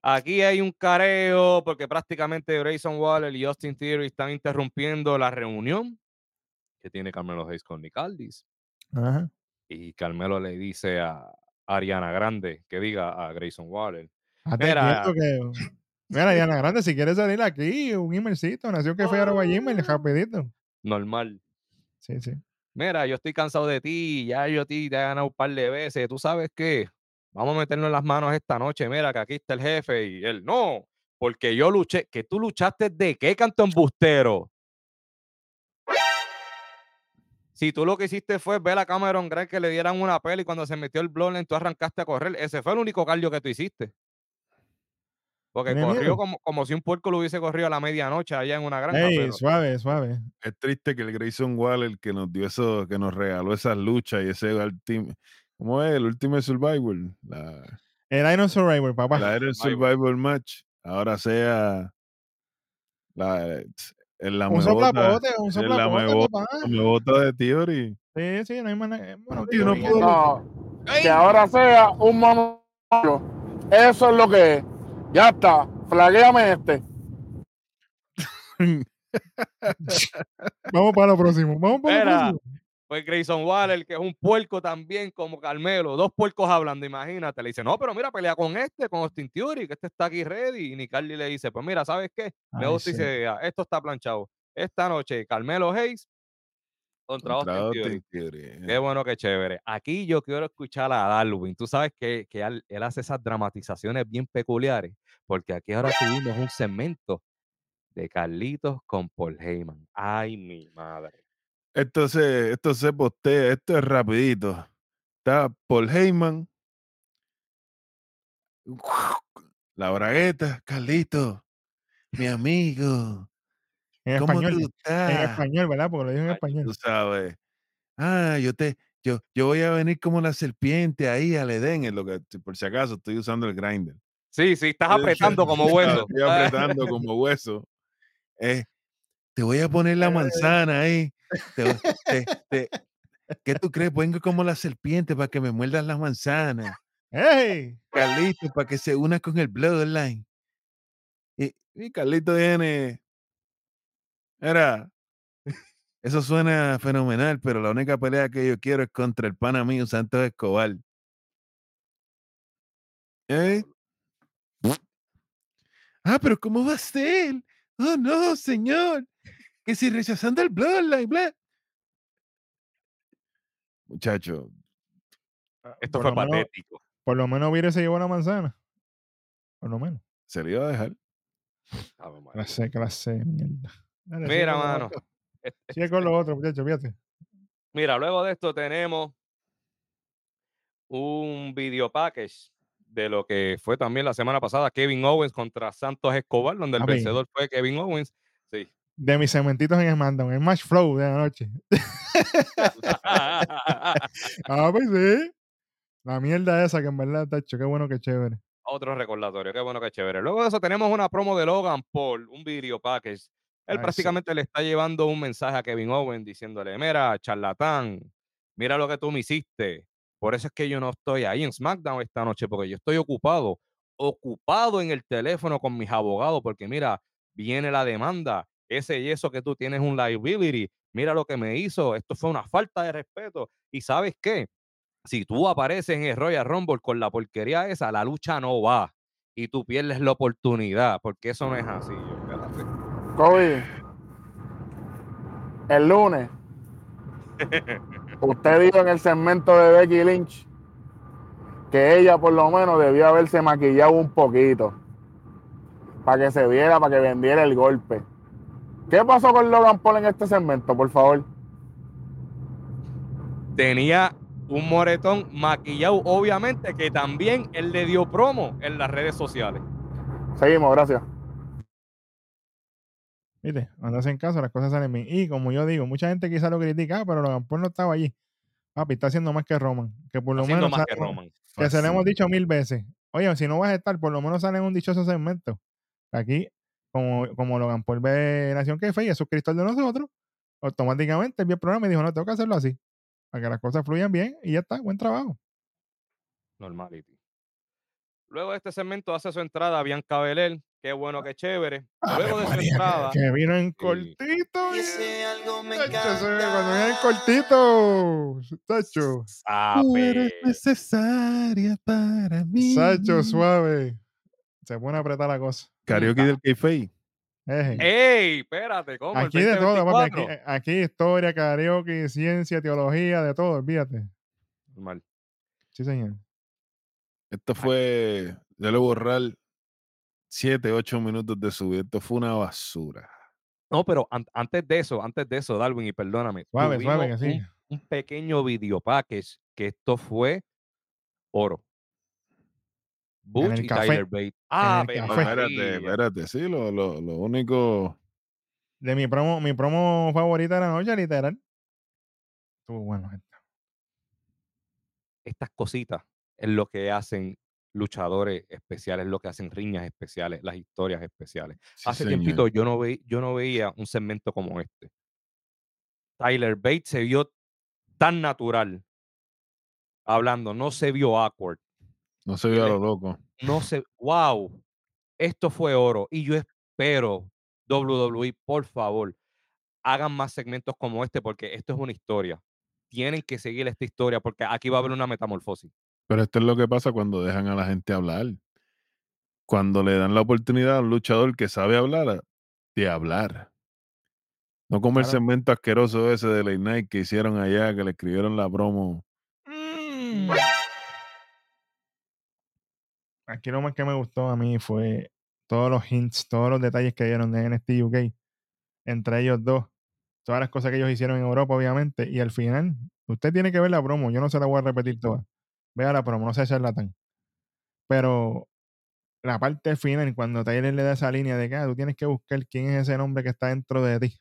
aquí hay un careo porque prácticamente Grayson Waller y Austin Theory están interrumpiendo la reunión que tiene Carmelo Hayes con Nick Aldis. Ajá. Y Carmelo le dice a Ariana Grande que diga a Grayson Waller. Hazte Mira. que. Mira, Diana Grande, si quieres salir aquí, un emailcito, nació que fue arroba gmail, rapidito. Normal. Sí, sí. Mira, yo estoy cansado de ti, ya yo ti te he ganado un par de veces. ¿Tú sabes qué? Vamos a meternos en las manos esta noche. Mira, que aquí está el jefe. Y él, no, porque yo luché. ¿Que tú luchaste de qué, canto embustero? Si tú lo que hiciste fue ver a Cameron Grant que le dieran una peli y cuando se metió el Bloodline tú arrancaste a correr. Ese fue el único cardio que tú hiciste. Porque ¿Tiene corrió miedo? como, como si un puerco lo hubiese corrido a la medianoche allá en una granja. Ey, pero- suave, suave. Es triste que el Grayson Waller que nos dio eso, que nos regaló esas luchas y ese ultim- ¿cómo es? El último Survivor, la, El Iron Survivor, papá. la Iron Survivor. Match, ahora sea la, en la un soplapote, de Theory. Sí, sí, no hay manera. Bueno, Y no No, que ahora sea un monólogo. Eso es lo que es. Ya está. Flaguéame este. Vamos para lo próximo. Vamos para lo Espera. próximo. Pues Grayson Waller, que es un puerco también como Carmelo, dos puercos hablando, imagínate. Le dice, no, pero mira, pelea con este, con Austin Theory, que este está aquí ready. Y ni Carly le dice, pues mira, ¿sabes qué? Me gusta y sí. "Ah, esto está planchado. Esta noche, Carmelo Hayes contra, Contra Austin Austin Theory. Theory, Qué eh. bueno, qué chévere. Aquí yo quiero escuchar a Darwin. Tú sabes que, que él, él hace esas dramatizaciones bien peculiares, porque aquí ahora tuvimos un segmento de Carlitos con Paul Heyman. Ay, mi madre. Esto se, esto se postea, esto es rapidito. Está Paul Heyman. La bragueta, Carlito, mi amigo. En ¿Cómo español. En español, ¿verdad? Porque lo dijo en Ay, español. Tú sabes. Ah, yo te, yo, yo voy a venir como la serpiente ahí al Edén, en lo que, por si acaso estoy usando el grinder. Sí, sí, estás apretando como hueso. Estoy apretando como hueso. Eh, te voy a poner la manzana ahí. Te, voy- te- te- ¿Qué tú crees? Vengo como la serpiente para que me muerdas la manzana. ¡Ey! Carlito, para que se una con el Bloodline. Y, y Carlito viene. Era. Eso suena fenomenal, pero la única pelea que yo quiero es contra el pana mío, Santos Escobar. ¿Eh? Ah, pero ¿cómo va a ser? Oh, no, señor. Que si rechazando el Bloodline, bla. Muchacho, Esto Por fue lo menos- patético. Por lo menos Vire se llevó la manzana. Por lo menos. se le iba a dejar. Clase, clase mierda. Dale, Mira, mano. Sigue con los otros, muchachos, fíjate. Mira, luego de esto tenemos un video package de lo que fue también la semana pasada Kevin Owens contra Santos Escobar, donde el vencedor fue Kevin Owens. Sí. De mis segmentitos en SmackDown, el Match Flow de la noche. Ah, pues sí. La mierda esa que en verdad, tacho, qué bueno que chévere. Otro recordatorio, qué bueno que chévere. Luego de eso tenemos una promo de Logan Paul, un video package. Él Ay, sí. prácticamente le está llevando un mensaje a Kevin Owens diciéndole, mira, charlatán, mira lo que tú me hiciste. Por eso es que yo no estoy ahí en SmackDown esta noche, porque yo estoy ocupado, ocupado en el teléfono con mis abogados, porque mira, viene la demanda, ese y eso que tú tienes un liability, mira lo que me hizo, esto fue una falta de respeto. ¿Y sabes qué? si tú apareces en el Royal Rumble con la porquería esa, la lucha no va y tú pierdes la oportunidad, porque eso no es así. yo. Kobe, el lunes, usted dijo en el segmento de Becky Lynch que ella por lo menos debió haberse maquillado un poquito para que se viera, para que vendiera el golpe. ¿Qué pasó con Logan Paul en este segmento, por favor? Tenía un moretón maquillado, obviamente, que también él le dio promo en las redes sociales. Seguimos, gracias. Viste, cuando hacen caso, las cosas salen bien. Y como yo digo, mucha gente quizá lo critica, ah, pero Logan Paul no estaba allí. Papi, está haciendo más que Roman. Que por lo Haciendo menos más que Roman. que se lo hemos dicho mil veces. Oye, si no vas a estar, por lo menos sale en un dichoso segmento. Aquí, como, como Logan Paul ve Nación que y es suscriptor de nosotros, automáticamente vio el programa y dijo, no, tengo que hacerlo así. Para que las cosas fluyan bien y ya está, buen trabajo. Normality. Luego de este segmento hace su entrada Bianca Belair. Qué bueno, qué chévere. Luego de su entrada, Que vino en cortito. Algo me encanta. cuando viene en cortito. Tacho. Tú eres necesaria para mí. Sacho, suave. Se pone a apretar la cosa. Karaoke del Keife. Eje. ¡Ey! Espérate, ¿cómo? ¿El Aquí de todo, papi. Aquí, 2024? aquí historia, karaoke, ciencia, teología, de todo, olvídate. Normal. Sí, señor. Esto fue, yo le borrar 7, 8 minutos de su vida. Esto fue una basura. No, pero an- antes de eso, antes de eso, Darwin, y perdóname. Suave, suave, que tuvimos sí. un, un pequeño video package que esto fue oro. Butch y café. Tyler Bate. Ah, café. espérate, espérate. Sí, lo, lo, lo único. De mi promo, mi promo favorita de la noche, literal. Estuvo bueno. Estas cositas es lo que hacen luchadores especiales, lo que hacen riñas especiales, las historias especiales. sí, Hace señor. tiempito yo no, ve, yo no veía un segmento como este. Tyler Bates se vio tan natural, hablando, no se vio awkward. No se vio a lo loco. No se, wow, esto fue oro. Y yo espero, WWE, por favor, hagan más segmentos como este porque esto es una historia. Tienen que seguir esta historia porque aquí va a haber una metamorfosis. Pero esto es lo que pasa cuando dejan a la gente hablar. Cuando le dan la oportunidad a un luchador que sabe hablar, de hablar. No como el Claro. segmento asqueroso ese de Late Night que hicieron allá, que le escribieron la promo. Mm. Aquí lo más que me gustó a mí fue todos los hints, todos los detalles que dieron de NXT UK entre ellos dos. Todas las cosas que ellos hicieron en Europa, obviamente. Y al final, usted tiene que ver la promo. Yo no se la voy a repetir toda. Vea la promo, no sea charlatán. Pero la parte final, cuando Tyler le da esa línea de que ah, tú tienes que buscar quién es ese nombre que está dentro de ti.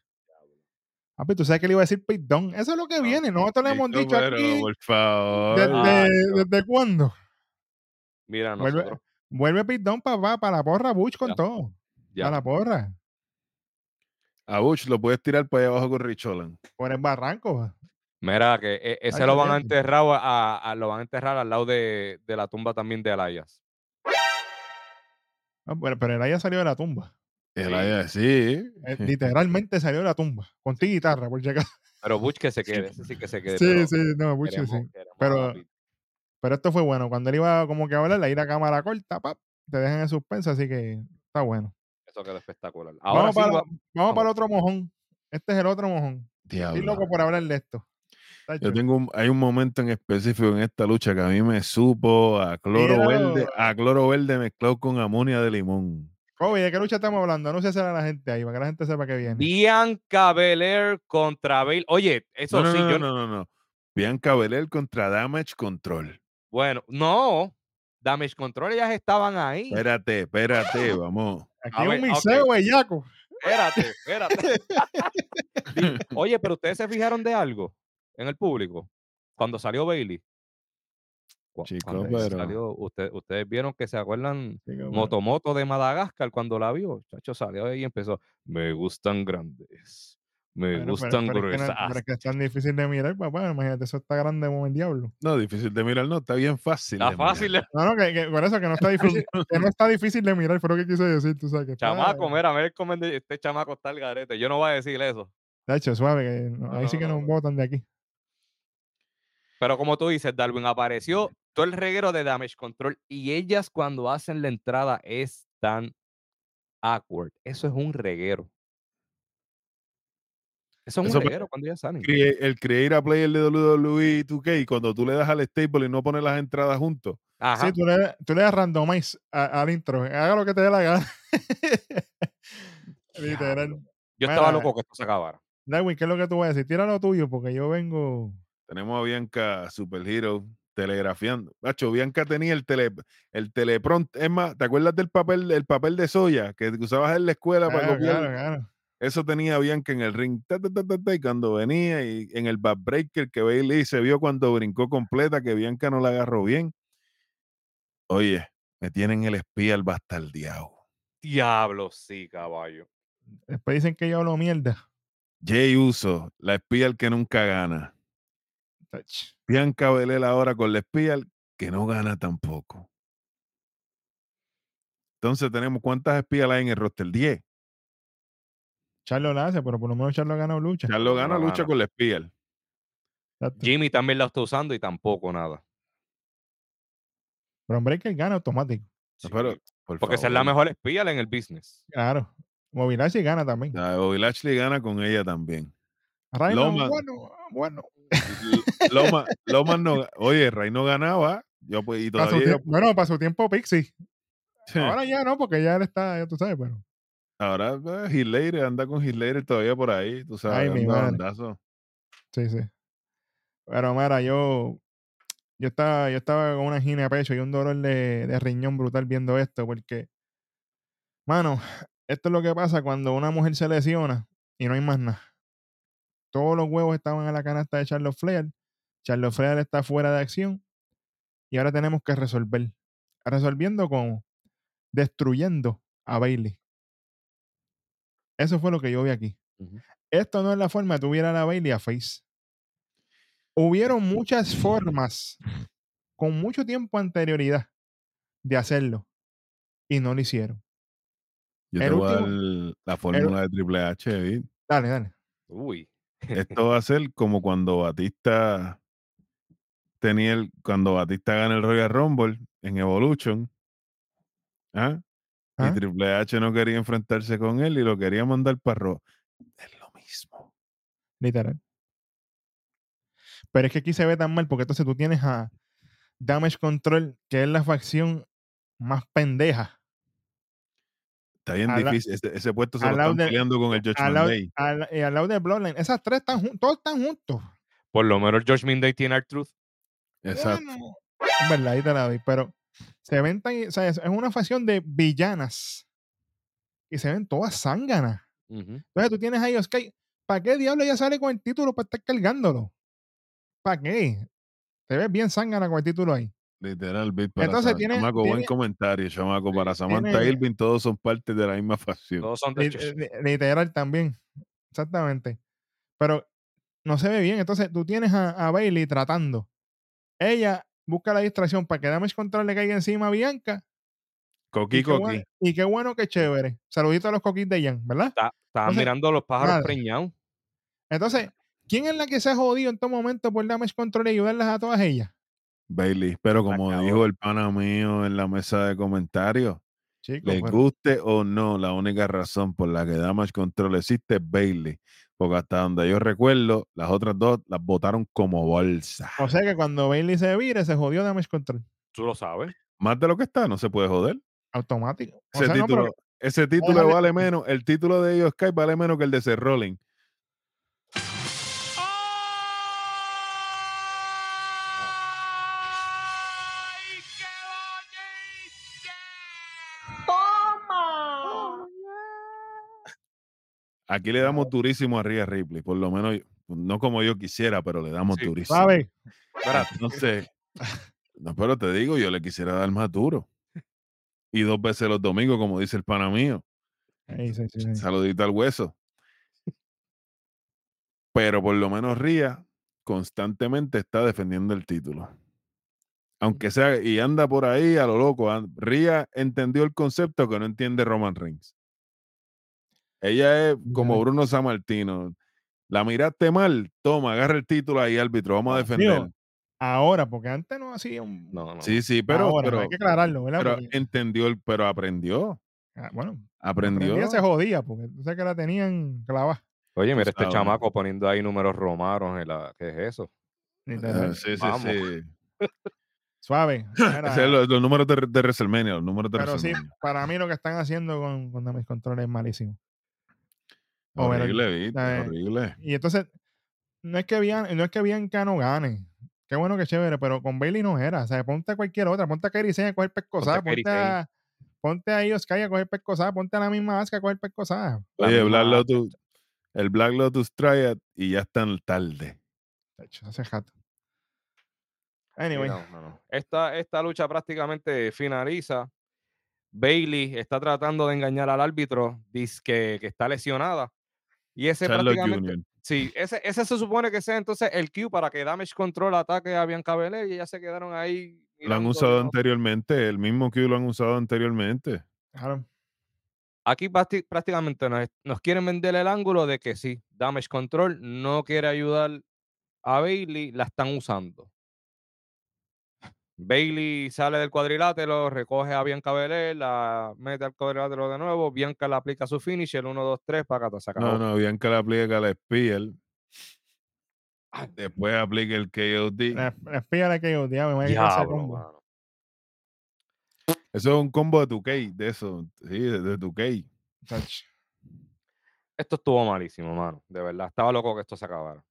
Papi, tú sabes que le iba a decir Pete Dunne. Eso es lo que viene. Nosotros le hemos dicho pero, aquí. por favor. ¿Desde. ¿desde cuándo? Mira, Vuelve, nosotros vuelve Pete Dunne para para la porra, Bush con Ya. todo. ya. Para la porra. A Bush lo puedes tirar para allá abajo con Rich Holland. Por el barranco. Mira, que e- ese Ay, lo van a enterrar a, a- lo van a enterrar al lado de, de la tumba también de Elias. Ah, pero, ya salió de la tumba. El Sí. Eh, literalmente salió de la tumba. Con ti guitarra, por acaso. Pero Butch que se quede, ese sí que se quede. Sí, pero sí, no, Bush sí, queremos- sí. queremos Pero-. Pero esto fue bueno. Cuando él iba como que a hablar, la ir a cámara corta, pap, te dejan en suspensa, así que está bueno. Eso quedó espectacular. Ahora vamos sí, para, va- vamos vamos. para el otro mojón. Este es el otro mojón. Estoy Diablo. loco por hablar de esto. Yo tengo un, hay un momento en específico en esta lucha que a mí me supo a cloro Míralo. verde, a cloro verde mezclado con amonia de limón. Kobe, ¿de qué lucha estamos hablando? No sé a la gente ahí, para que la gente sepa que viene. Bianca Belair contra Bail. Oye, eso No, no, sí, no, yo no, no, no. Bianca Belair contra Damage Control. Bueno, no. Damage Control, ellas estaban ahí. Espérate, espérate, vamos. Aquí a hay un ver, miseo, bellaco. Espérate, espérate. Oye, pero ustedes se fijaron de algo en el público cuando salió Bailey. Chico, cuando pero- salió, usted- ustedes vieron que se acuerdan bueno, Motomoto de Madagascar cuando la vio. Chacho salió ahí y empezó. Me gustan grandes. Me pero- gustan pero, es que no- gruesas. pero es que es tan difícil de mirar, papá. Imagínate, eso está grande como el diablo. No, difícil de mirar, no, está bien fácil. Está de fácil. de- No, no, que, que por eso que no está difícil, que no está difícil de mirar, fue lo que quise decir, tú sabes que está- Chamaco, mira, mira de- este chamaco está el garete. Yo no voy a decir eso. Suave, que no- No, ahí sí que no, nos no. botan de aquí. Pero como tú dices, Darwin, apareció todo el reguero de Damage Control y ellas cuando hacen la entrada es tan awkward. Eso es un reguero. Eso es Eso un reguero cuando ellas salen. El Creator Player de WWE 2K, cuando tú le das al stable y no pones las entradas juntos, Ajá. Sí, tú le, tú le das randomize a- al intro. Haga lo que te dé la gana. Literal. Yo estaba Mira, loco que esto se acabara. Darwin, ¿qué es lo que tú vas a decir? Tira lo tuyo, porque yo vengo. Tenemos a Bianca Superhero telegrafiando. Bianca tenía el tele, el telepront. Es más, ¿te acuerdas del papel, el papel de soya que usabas en la escuela para copiar? claro, claro. Eso tenía Bianca en el ring. ta, ta, ta, ta, ta, y cuando venía y en el backbreaker que Bailey se vio cuando brincó completa, que Bianca no la agarró bien. Oye, me tienen el espía al bastardeado. Diablo, sí, caballo. Después dicen que yo hablo mierda. Jay Uso, la espía al que nunca gana. Tach. Bianca Belair ahora con la espía al que no gana tampoco. Entonces tenemos cuántas espías hay en el roster? 10. Charlo la hace, pero por lo menos Charlo ha ganado lucha. Charlo no gana gana. lucha con la espía. Exacto. Jimmy también la está usando y tampoco nada. Pero Breaker gana automático. No, pero, Sí, por porque esa es la mejor espía en el business. Claro. Movilashi gana también. Bobby Lashley gana con ella también. Bueno, bueno. Loma, Loma no, oye, Rey no ganaba. Yo pues, y todavía. tie- bueno, para su tiempo Pixie. Ahora ya no, porque ya él está, ya tú sabes, pero. Ahora Ledger anda con Ledger todavía por ahí, tú sabes, Ay, mi bandazos. Sí, sí. Pero mira, yo, yo estaba, yo estaba con una gina de pecho y un dolor de, de riñón brutal viendo esto, porque, mano, esto es lo que pasa cuando una mujer se lesiona y no hay más nada. Todos los huevos estaban en la canasta de Charlotte Flair. Charlotte Flair está fuera de acción y ahora tenemos que resolver. ¿Resolviendo cómo? Destruyendo a Bailey. Eso fue lo que yo vi aquí. Esto no es la forma de tuviera a la Bailey a Face. hubieron muchas formas con mucho tiempo anterioridad de hacerlo y no lo hicieron. Yo El te voy a dar último- la fórmula de Triple H, David. Dale, dale. Uy. Esto va a ser como cuando Batista tenía el, cuando Batista gana el Royal Rumble en Evolution. ¿ah? ¿Ah? Y Triple H no quería enfrentarse con él y lo quería mandar para Raw. Es lo mismo. Literal. Pero es que aquí se ve tan mal porque entonces tú tienes a Damage Control, que es la facción más pendeja. Está bien Al difícil. Ese, ese puesto se lo están de- peleando con el Al Judgment Day. al- y al lado de Bloodline. Esas tres están juntos, todos están juntos. Por lo menos George Minday tiene el truth. Exacto. Bueno, en verdad, ahí te la doy. Pero se ven tan. O sea, es es una facción de villanas. Y se ven todas zánganas. Entonces tú tienes ahí, Sky. ¿Para qué diablo ella sale con el título para estar cargándolo? ¿Para qué? Te ves bien zángana con el título ahí. Literal, Bit, para Entonces tiene- chamaco, buen comentario, chamaco. Para Samantha tiene- Irving, todos son parte de la misma facción. Todos son de Lit- Josh. li- Literal también. Exactamente. Pero no se ve bien. Entonces tú tienes a, a Bailey tratando. Ella busca la distracción para que Damage Control le caiga encima a Bianca. Coqui, Y qué, coqui. bueno, y qué bueno, qué chévere. Saluditos a los coquis de Jan, ¿verdad? Estaban mirando los pájaros nada. preñados. Entonces, ¿quién es la que se ha jodido en todo momento por Damage Control y ayudarlas a todas ellas? Bailey. Pero como acabó. dijo el pana mío en la mesa de comentarios, Chicos, les pero- guste o no, la única razón por la que Damage Control existe es Bailey. Porque hasta donde yo recuerdo, las otras dos las votaron como bolsa. o sea que cuando Bailey se vire, se jodió Damage Control. Tú lo sabes. Más de lo que está, no se puede joder. Automático. O Ese sea, no, título, pero- ese título vale menos, el título de ellos Sky vale menos que el de Seth Rollins. Aquí le damos durísimo a Rhea Ripley, por lo menos, no como yo quisiera, pero le damos Sí, durísimo. No, pero te digo, yo le quisiera dar más duro. Y dos veces los domingos, como dice el pana mío. Sí, sí, sí. Saludito al hueso. Pero por lo menos Ría constantemente está defendiendo el título. Aunque sea, y anda por ahí a lo loco. Ría entendió el concepto que no entiende Roman Reigns. Ella es como. Bruno Sammartino. La miraste mal, toma, agarra el título ahí, árbitro, vamos a Ah, defender. digo, Ahora, porque antes no hacía un. No, no. Sí, sí, pero, ahora, pero, hay que aclararlo, ¿verdad? pero Porque, entendió, el, pero aprendió. ah, bueno, Aprendió. aprendía, se jodía, porque tú sabes que la tenían clavada. Oye, mira este chamaco poniendo ahí números romanos en la. ¿Qué es eso? Ah, sí, sí, Vamos. sí. Suave. Era- los, los números de, de WrestleMania, los números de pero sí, para mí lo que están haciendo con, con Damage Control es malísimo. Horrible, Eh, horrible. Y entonces, no es que Bian, no es que Bianca no gane. Qué bueno que chévere, pero con Bailey no era. O sea, ponte a cualquier otra. Ponte a Kairi Sane a coger pescosada. Kairi Ponte a, ponte a Sky a coger pescosada. Ponte a la misma Asuka a coger pescosada. Oye, Black Lotus, el Black Lotus Triad y ya están tarde. Tacho, hace jato. Anyway, no, no, no. Esta, esta lucha prácticamente finaliza. Bailey está tratando de engañar al árbitro, dice que, que está lesionada. Y ese Charlotte prácticamente. Jr. Sí, ese, ese se supone que sea entonces el cue para que Damage Control ataque a Bianca Belair y ya se quedaron ahí. Lo han usado anteriormente, el mismo que lo han usado anteriormente. claro. Aquí prácti- prácticamente nos, nos quieren vender el ángulo de que sí, Damage Control no quiere ayudar a Bailey, la están usando. Bailey sale del cuadrilátero, recoge a Bianca Belair, la mete al cuadrilátero de nuevo, Bianca le aplica su finish, el 1, 2, 3, para acá, se acabó. No, no, Bianca le aplica la Spear. Ay. Después aplica el KOD. La, la de que yo, diablo, me voy a combo. Eso es un combo de 2K, de eso. Sí, de, de 2K. Tacho. Esto estuvo malísimo, mano. De verdad, estaba loco que esto se acabara.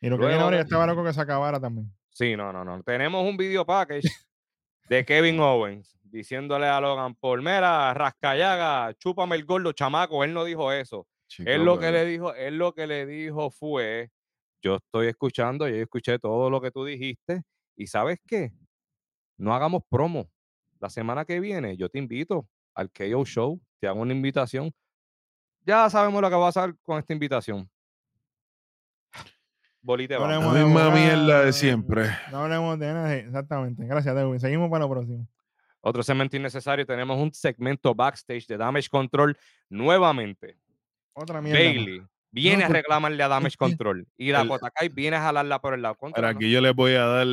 Y lo que Luego viene ahora, yo estaba loco que se acabara también. Sí, no, no, no. Tenemos un video package de Kevin Owens diciéndole a Logan Paul, mira, rascallaga, chúpame el gordo, chamaco. Él no dijo eso. Chico, Él lo que le dijo, él lo que le dijo fue, yo estoy escuchando, yo escuché todo lo que tú dijiste y ¿sabes qué? No hagamos promo. La semana que viene yo te invito al KO Show, te hago una invitación. Ya sabemos lo que va a pasar con esta invitación. Bolita de No La de misma mierda de siempre. No hablemos de nada. Exactamente. Gracias, Edwin. Seguimos para lo próximo. Otro segmento innecesario. Tenemos un segmento backstage de Damage Control nuevamente. Otra mierda. Bailey viene a reclamarle a Damage Control y Dakota Kai viene a jalarla por el lado. Para ¿no? que yo les voy a dar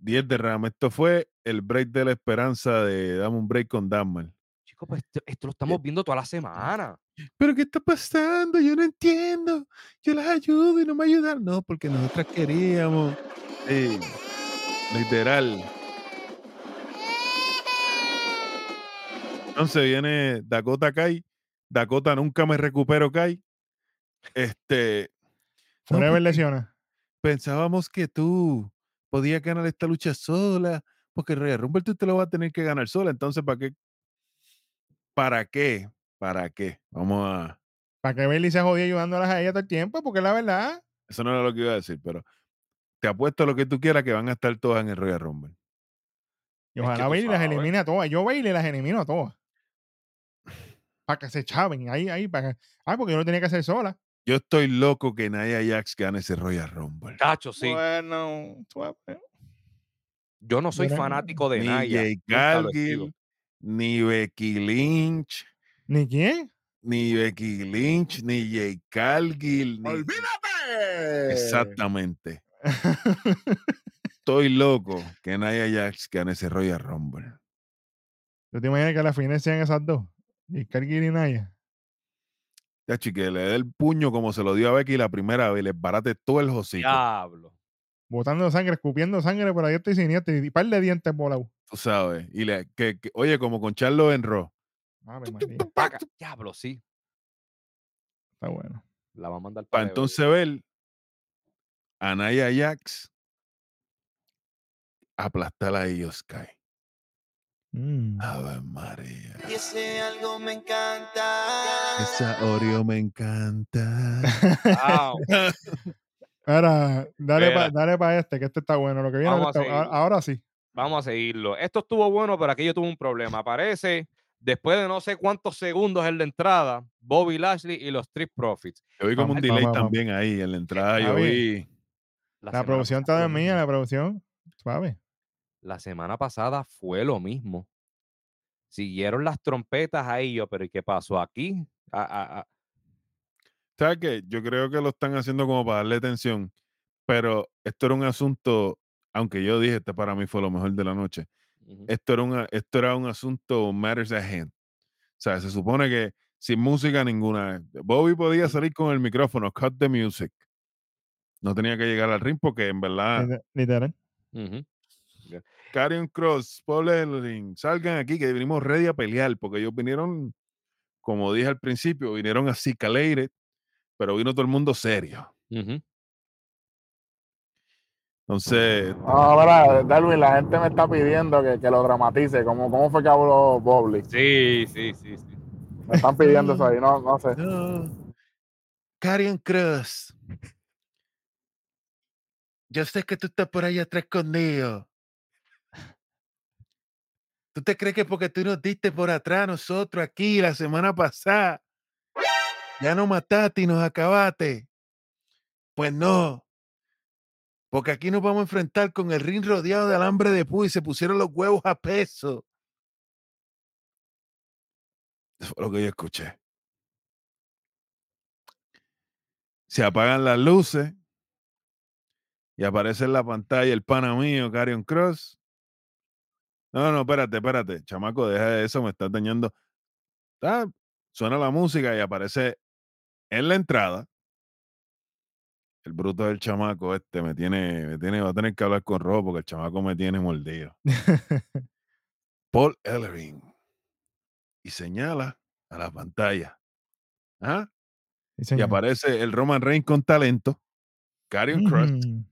10 de rama. Esto fue el break de la esperanza de Dame un break con Damar. Chicos, pues esto, esto lo estamos viendo toda la semana. ¿Pero qué está pasando? Yo no entiendo. Yo las ayudo y no me ayudan. No, porque nosotras queríamos. Sí, literal. Entonces viene Dakota Kai. Dakota nunca me recupero Kai. Este. no, Forever porque lesiona. pensábamos que tú podías ganar esta lucha sola. Porque Royal Rumble tú te lo vas a tener que ganar sola. Entonces, ¿para qué? ¿Para qué? ¿Para qué? Vamos a. Para que Bailey se jodía ayudándolas a ella todo el tiempo, porque la verdad. Eso no era lo que iba a decir, pero te apuesto lo que tú quieras que van a estar todas en el Royal Rumble. Y Es que ojalá Bailey las elimine a todas. Yo Bailey las elimino a todas. Para que se chaven. Ahí, ahí, para que. Ah, porque yo no tenía que hacer sola. Yo estoy loco que Nia Jax gane ese Royal Rumble. Cacho, sí. Bueno. Yo no soy fanático de Ni Naya. Lo sido. Cargill, ni Becky Lynch, ¿Ni quién? ni Becky Lynch, ni Jay Cargill. Ni... ¡Olvídate! Exactamente. Estoy loco que Nia Jax gane ese Royal Rumble. ¿Tú te imaginas que a la final sean esas dos? Y Cargill y Naya. Ya, que le dé el puño como se lo dio a Becky la primera vez y le barate todo el hocico. Diablo. Botando sangre, escupiendo sangre, pero yo estoy siniestro y par de dientes volados. Tú sabes. Y le, que, que- oye, como con Charlo en Raw. María, Paca. Diablo, sí. está bueno. La va a mandar Para para entonces ver a Naya Jax aplastar a ellos Sky. Mm. Ave María. Y ese algo me encanta. Esa Oreo me encanta. Ahora, dale para Espera. dale pa este, que este está bueno. Lo que viene Vamos a está- a- seguir. ahora sí. Vamos a seguirlo. Esto estuvo bueno, pero aquello tuvo un problema. Aparece después de no sé cuántos segundos en la entrada, Bobby Lashley y los Street Profits. Yo vi como un delay vamos, vamos. también ahí en la entrada. Yo vi. La, semana producción está de mía, la producción. Suave. La semana pasada fue lo mismo. Siguieron las trompetas ahí, yo, pero ¿y qué pasó aquí? Ah, ah, ah. ¿Sabes qué? Yo creo que lo están haciendo como para darle atención. Pero esto era un asunto, aunque yo dije, este para mí fue lo mejor de la noche. Esto era, una, esto era un asunto matters at hand. O sea, se supone que sin música ninguna. Bobby podía salir con el micrófono, cut the music. No tenía que llegar al ring porque en verdad, Liter- Literal. Ujú. Karrion Cross, Paul Ellering, salgan aquí que venimos ready a pelear porque ellos vinieron, como dije al principio, vinieron así calated, pero vino todo el mundo serio. Entonces, Ahora, Darwin, la gente me está pidiendo que, que lo dramatice. ¿Cómo, ¿Cómo fue que habló Bobby? Sí, sí, sí, sí. Me están pidiendo eso ahí, no, no sé. No. Karen Cross. Yo sé que tú estás por ahí atrás escondido. ¿Tú te crees que porque tú nos diste por atrás a nosotros aquí la semana pasada, ya nos mataste y nos acabaste? Pues no. Porque aquí nos vamos a enfrentar con el ring rodeado de alambre de púa y se pusieron los huevos a peso. Eso fue lo que yo escuché. se apagan las luces y aparece en la pantalla el pana mío, Carion Cross. No, no, espérate, espérate. Chamaco, deja de eso, me estás dañando. Ah, suena la música y aparece en la entrada. El bruto del chamaco este me tiene, me tiene, va a tener que hablar con Robo porque el chamaco me tiene mordido. Paul Ellering. Y señala a la pantalla. ¿Ah? Sí, Y aparece el Roman Reigns con talento, Karrion Cross, Ujú.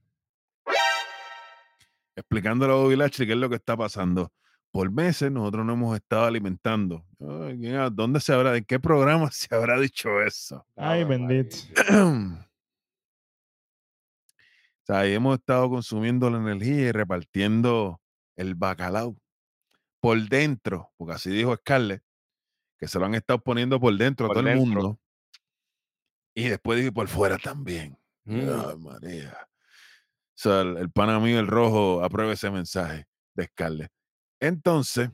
explicándole a Bobby Lashley qué es lo que está pasando. Por meses nosotros no hemos estado alimentando. Ay, ¿quién ha- ¿Dónde se habrá, en qué programa se habrá dicho eso? Ay, bendito. O sea, ahí hemos estado consumiendo la energía y repartiendo el bacalao por dentro, porque así dijo Scarlett, que se lo han estado poniendo por dentro a todo el mundo. Y después dije por fuera también. Mm. Ay, María. O sea, el, el pana mío, el rojo, aprueba ese mensaje de Scarlett. Entonces,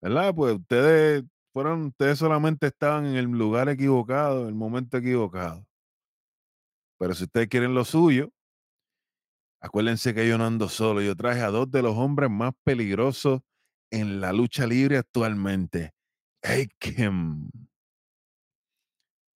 ¿verdad? Pues ustedes fueron, ustedes solamente estaban en el lugar equivocado, en el momento equivocado. Pero si ustedes quieren lo suyo, acuérdense que yo no ando solo. Yo traje a dos de los hombres más peligrosos en la lucha libre actualmente. Aiken.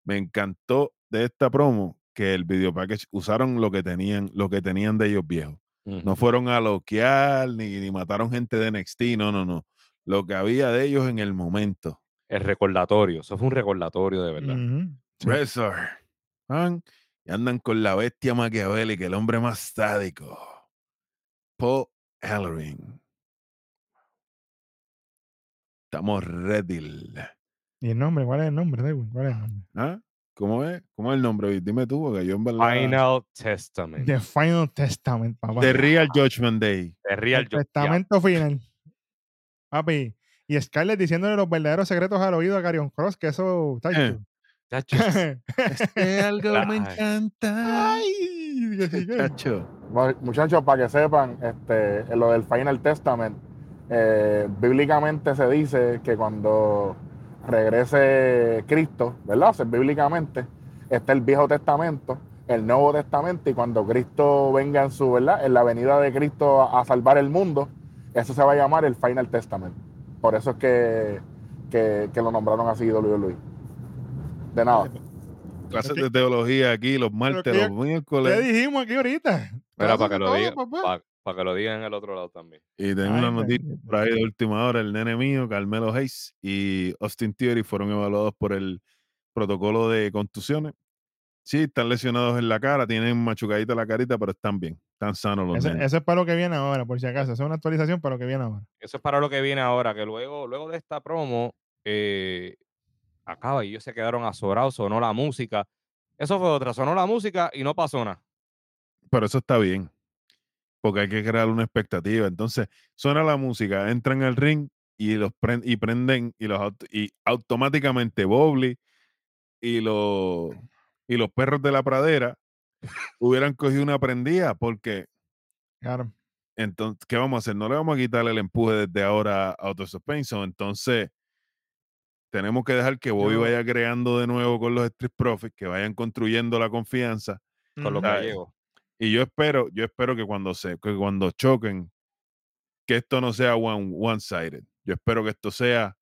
Me encantó de esta promo que el video package usaron lo que tenían, lo que tenían de ellos viejos. No fueron a loquear ni, ni mataron gente de NXT, no, no, no. Lo que había de ellos en el momento. El recordatorio. Eso fue un recordatorio de verdad. Sí. Wrestler. Y andan con la bestia maquiavélica, el hombre más sádico. Paul Ellering. Estamos ready. ¿Y el nombre? ¿Cuál es el nombre, Edwin? ¿Cuál es el nombre? ¿Ah? ¿Cómo es? ¿Cómo es el nombre? Dime tú, porque yo en verdad. Final Testament. The Final Testament, papá. The Real Judgment Day. De Real ya. testamento final. Papi. Y Scarlett diciéndole los verdaderos secretos al oído a Carion Cross, que eso. tacho. Tacho, Este algo me encanta. Ay, Chacho. Muchachos, para que sepan, este, en lo del Final Testament, eh, bíblicamente se dice que cuando regrese Cristo, ¿verdad? O sea, bíblicamente está el Viejo Testamento, el Nuevo Testamento, y cuando Cristo venga en su, ¿verdad? En la venida de Cristo a, a salvar el mundo, eso se va a llamar el Final Testament. Por eso es que, que, que lo nombraron así WWE. De nada. Clases de teología aquí los martes, los ya- ¿Qué miércoles. dijimos aquí ahorita? Para que lo papá. para, que lo digan en el otro lado también. Y tengo Ay, una noticia por ahí de última hora. El nene mío, Carmelo Hayes y Austin Theory fueron evaluados por el protocolo de contusiones. Sí, están lesionados en la cara, tienen machucadita la carita, pero están bien, están sanos los nenes. eso es para lo que viene ahora, por si acaso. Eso es una actualización para lo que viene ahora. Eso es para lo que viene ahora, que luego, luego de esta promo eh, acaba y ellos se quedaron azorados, sonó la música. Eso fue otra, sonó la música y no pasó nada. Pero eso está bien, porque hay que crear una expectativa. Entonces, suena la música, entran al ring y los pren- y prenden y los aut- y automáticamente Bobby y los y los perros de la pradera hubieran cogido una prendida porque Claro. entonces ¿qué vamos a hacer? No le vamos a quitar el empuje desde ahora a Auto Suspension, entonces tenemos que dejar que Bobby vaya creando de nuevo con los Street Profits, que vayan construyendo la confianza Con los gallegos. y yo espero, yo espero que cuando se, que cuando choquen, que esto no sea one, one-sided. Yo espero que esto sea.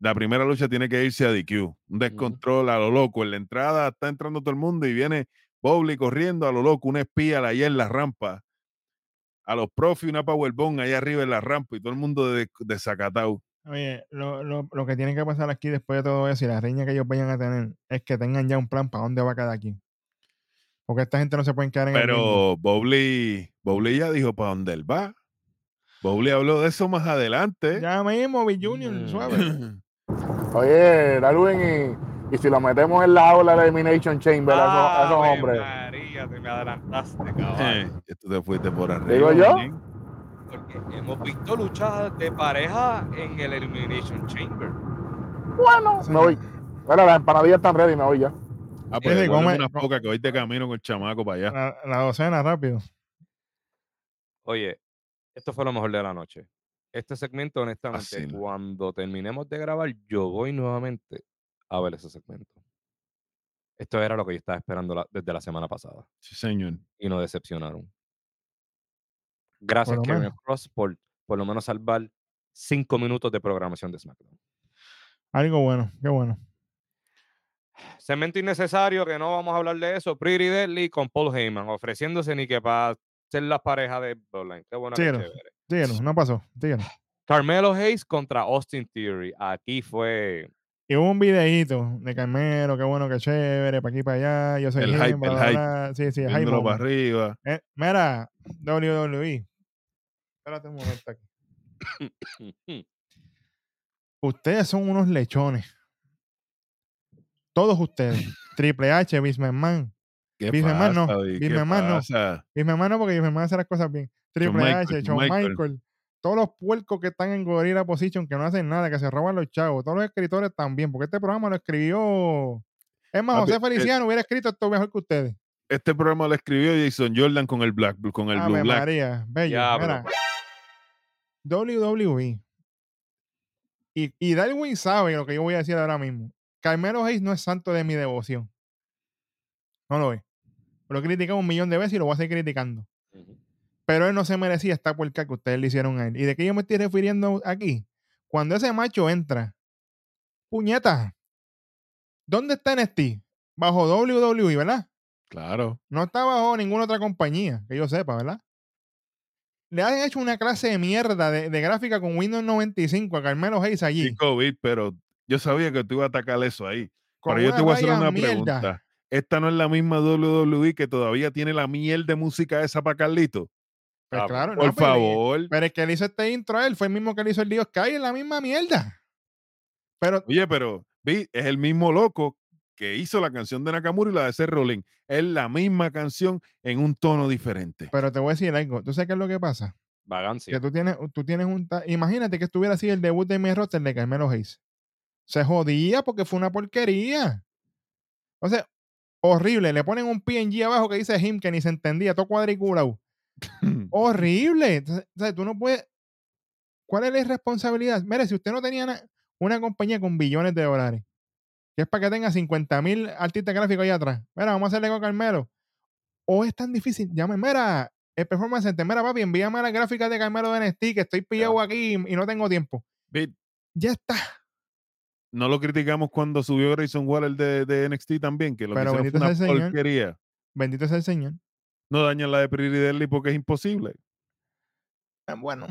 La primera lucha tiene que irse a DQ. Un descontrol a lo loco. En la entrada está entrando todo el mundo y viene Bowley corriendo a lo loco. Una espía allá en la rampa. A los profis, una powerbomb allá arriba en la rampa y todo el mundo de, desacatado. Oye, lo, lo, lo que tiene que pasar aquí después de todo eso y la riña que ellos vayan a tener es que tengan ya un plan para dónde va cada quien. Porque esta gente no se pueden quedar en el. Pero Bowley, Bowley ya dijo para dónde él va. Bowley habló de eso más adelante. Ya mismo, Bill Junior, Mm. suave. Oye, Darwin, y, y si lo metemos en la aula de Elimination Chamber, a esos, a esos hombres. María, te me adelantaste, Eh. Tú te fuiste por arriba. Digo yo. Porque hemos visto luchas de pareja en el Elimination Chamber. Bueno, me voy. Bueno, las empanadillas están ready, me voy ya. Ah, pues Sí, come- unas co- pocas que hoy te camino con el chamaco para allá. La, la docena, rápido. Oye, esto fue lo mejor de la noche. Este segmento, honestamente, cuando terminemos de grabar, yo voy nuevamente a ver ese segmento. Esto era lo que yo estaba esperando la- desde la semana pasada Sí, señor. y nos decepcionaron. Gracias, Kevin menos. Cross, por por lo menos salvar cinco minutos de programación de SmackDown. Algo bueno, qué bueno. Segmento innecesario, que no vamos a hablar de eso. Pretty Deadly con Paul Heyman, ofreciéndose ni que para ser la pareja de Bloodline. Qué bueno, no pasó. Dígalo. Carmelo Hayes contra Austin Theory. Aquí fue Y hubo un videíto de Carmelo, qué bueno, qué chévere, para aquí para allá. Yo soy El Jim, hype, bla, el bla, hype. bla. Sí, sí, el hype. Para arriba. Eh, mira, WWE. Espérate un momento aquí. Ustedes son unos lechones. Todos ustedes. Triple H, Vince McMahon. ¿Qué Vince McMahon no, McMahon no. McMahon no, porque Vince McMahon hace las cosas bien. Triple Michael, H, Shawn Shawn Michael. Michael. Todos los puercos que están en Gorilla Position, que no hacen nada, que se roban los chavos. Todos los escritores también, porque este programa lo escribió Es más, José eh, Feliciano hubiera escrito esto mejor que ustedes. Este programa lo escribió Jason Jordan con el Black con el Ave Blue Black. María, bello. Diablo. Mira, WWE. Y, y Darwin sabe lo que yo voy a decir ahora mismo. Carmelo Hayes no es santo de mi devoción. No lo es. Lo he criticado un millón de veces y lo voy a seguir criticando. Ujú. Pero él no se merecía esta puerca que ustedes le hicieron a él. ¿Y de qué yo me estoy refiriendo aquí? Cuando ese macho entra, puñeta, ¿dónde está NXT? Bajo WWE, ¿verdad? Claro. No está bajo ninguna otra compañía, que yo sepa, ¿verdad? Le han hecho una clase de mierda de, de gráfica con Windows 95 a Carmelo Hayes allí. Sí, COVID, pero yo sabía que tú ibas a atacar eso ahí. con Pero yo te voy a hacer una mierda. pregunta. ¿Esta no es la misma WWE que todavía tiene la miel de música esa para Carlito? Pues Ah, claro, Por no, pero- favor. Pero el que le hizo este intro a él fue el mismo que le hizo el Dios Sky en la misma mierda. Pero Oye, pero vi, es el mismo loco que hizo la canción de Nakamura y la de Seth Rollins. Es la misma canción en un tono diferente. Pero te voy a decir algo. ¿Tú sabes qué es lo que pasa? Vagancia. Que tú tienes, tú tienes un... Imagínate que estuviera así el debut de mi roster de Carmelo Hayes. Se jodía porque fue una porquería. O sea, horrible. Le ponen un PNG abajo que dice him que ni se entendía, todo cuadriculado. Horrible. Entonces, o sea, tú no puedes... ¿Cuál es la irresponsabilidad? Mire, si usted no tenía na- una compañía con billones de dólares, que es para que tenga 50 mil artistas gráficos ahí atrás, mira, vamos a hacerle con Carmelo. O es tan difícil, llame, mira, el Performance Center, mira, papi, envíame las gráficas de Carmelo de NXT, que estoy pillado aquí y, y no tengo tiempo. Vi, Ya está. no lo criticamos cuando subió Grayson Waller de, de NXT también, que lo que Pero bendito fue una sea el Señor. porquería. Bendito sea el Señor. No dañan la de Deadly porque es imposible. Eh, Bueno,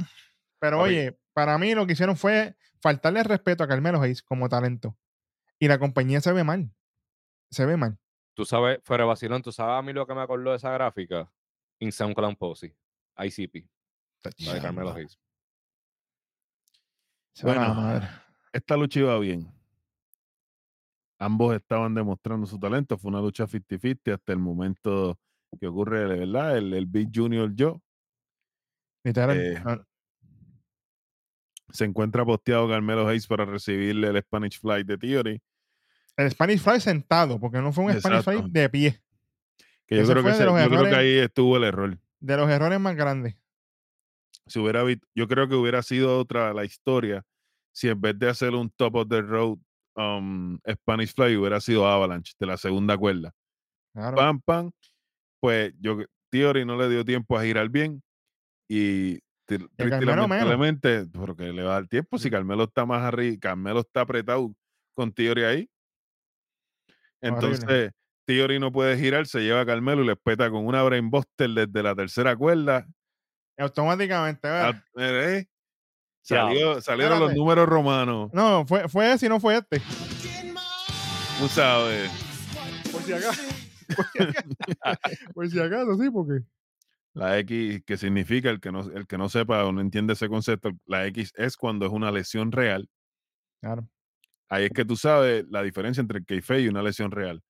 pero oye, para mí lo que hicieron fue faltarle respeto a Carmelo Hayes como talento. Y la compañía se ve mal. Se ve mal. Tú sabes, fuera de vacilón, tú sabes a mí lo que me acordó de esa gráfica. Insane Clown Posse. ICP. La de Carmelo. Hayes. Se Bueno, madre. esta lucha iba bien. Ambos estaban demostrando su talento. Fue una lucha 50-50 hasta el momento que ocurre, ¿verdad? El, el Big Junior Joe eh, no, se encuentra posteado Carmelo Hayes para recibirle el Spanish Fly de Theory. el Spanish Fly sentado, porque no fue un Spanish Fly de pie. Que yo Ese creo que, yo creo que ahí estuvo el error. De los errores más grandes. Si hubiera yo creo que hubiera sido otra la historia si en vez de hacer un top of the road um, Spanish Fly hubiera sido Avalanche de la segunda cuerda. Claro. Pam, pam. Pues yo Theory no le dio tiempo a girar bien y lamentablemente, porque le va a dar tiempo si Carmelo está más arriba, Carmelo está apretado con Theory ahí. Horrible. Entonces, Theory no puede girar, se lleva a Carmelo y le peta con una brainbuster desde la tercera cuerda. Automáticamente. ¿verdad? Ah, eh, Diablo. Salió, salieron los números romanos. No, fue, fue ese y no fue este. Tú sabes. Por si acaso. Por si acaso, por si acaso, sí, porque. La X, que significa el que no, el que no sepa o no entiende ese concepto, la X es cuando es una lesión real. Claro. Ahí es que tú sabes la diferencia entre el kayfabe y una lesión real.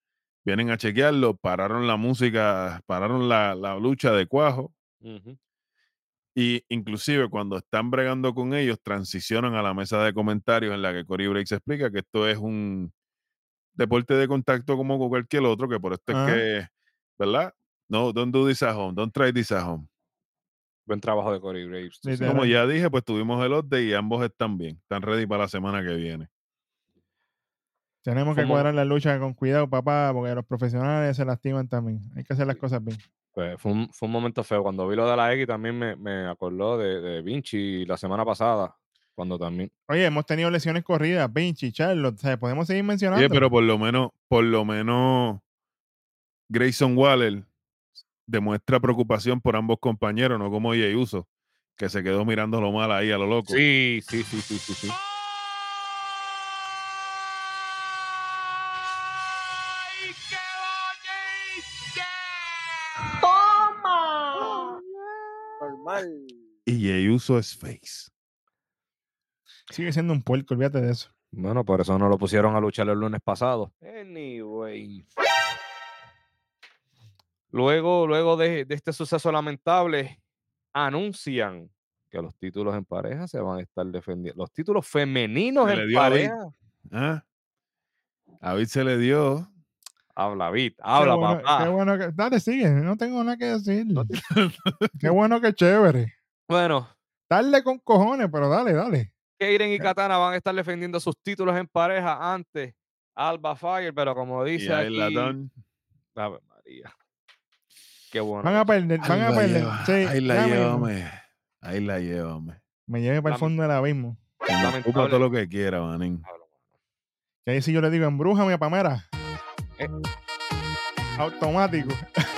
Vienen a chequearlo, pararon la música, pararon la, la lucha de cuajo Ujú. y inclusive cuando están bregando con ellos transicionan a la mesa de comentarios en la que Cory Breaks explica que esto es un deporte de contacto como cualquier otro, que por esto es que, ¿verdad? No, don't do this at home, don't try this at home. Buen trabajo de Corey Graves. Como ya dije, pues tuvimos el update y ambos están bien, están ready para la semana que viene. Tenemos que ¿Cómo? cuadrar la lucha con cuidado, papá, porque los profesionales se lastiman también. Hay que hacer las cosas bien. Pues fue, un, fue un momento feo. Cuando vi lo de la X también me, me acordó de, de Vinci la semana pasada. Cuando también. Oye, hemos tenido lesiones corridas, Vinci, Charlotte, podemos seguir mencionando. Oye, pero por lo menos, por lo menos, Grayson Waller demuestra preocupación por ambos compañeros, no como Uso, que se quedó mirándolo mal ahí a lo loco. Sí, sí, sí, sí, sí, sí. ¡Toma! Normal. Y Uso es face. Sigue siendo un puerco, olvídate de eso. Bueno, por eso no lo pusieron a luchar el lunes pasado. Anyway. Luego, luego de, de este suceso lamentable, anuncian que los títulos en pareja se van a estar defendiendo. Los títulos femeninos Se le en dio a pareja. ¿Ah? Se le dio Habla. Qué Habla, bueno, papá. Qué bueno que. Dale, sigue. No tengo nada que decir. qué bueno que chévere. Bueno, Dale con cojones, pero dale, dale. Kaden y. Katana van a estar defendiendo sus títulos en pareja ante Alba Fire, pero como Y dice ahí aquí. Ave María. Qué bueno. Van a perder, van a perder. lleva, Sí, ahí la hombre. Ahí la lleva, hombre. Me lleve para el fondo del abismo. Que me todo lo que quiera, manín. Que ahí sí yo le digo, embrújame a Pamera. Eh. Automático.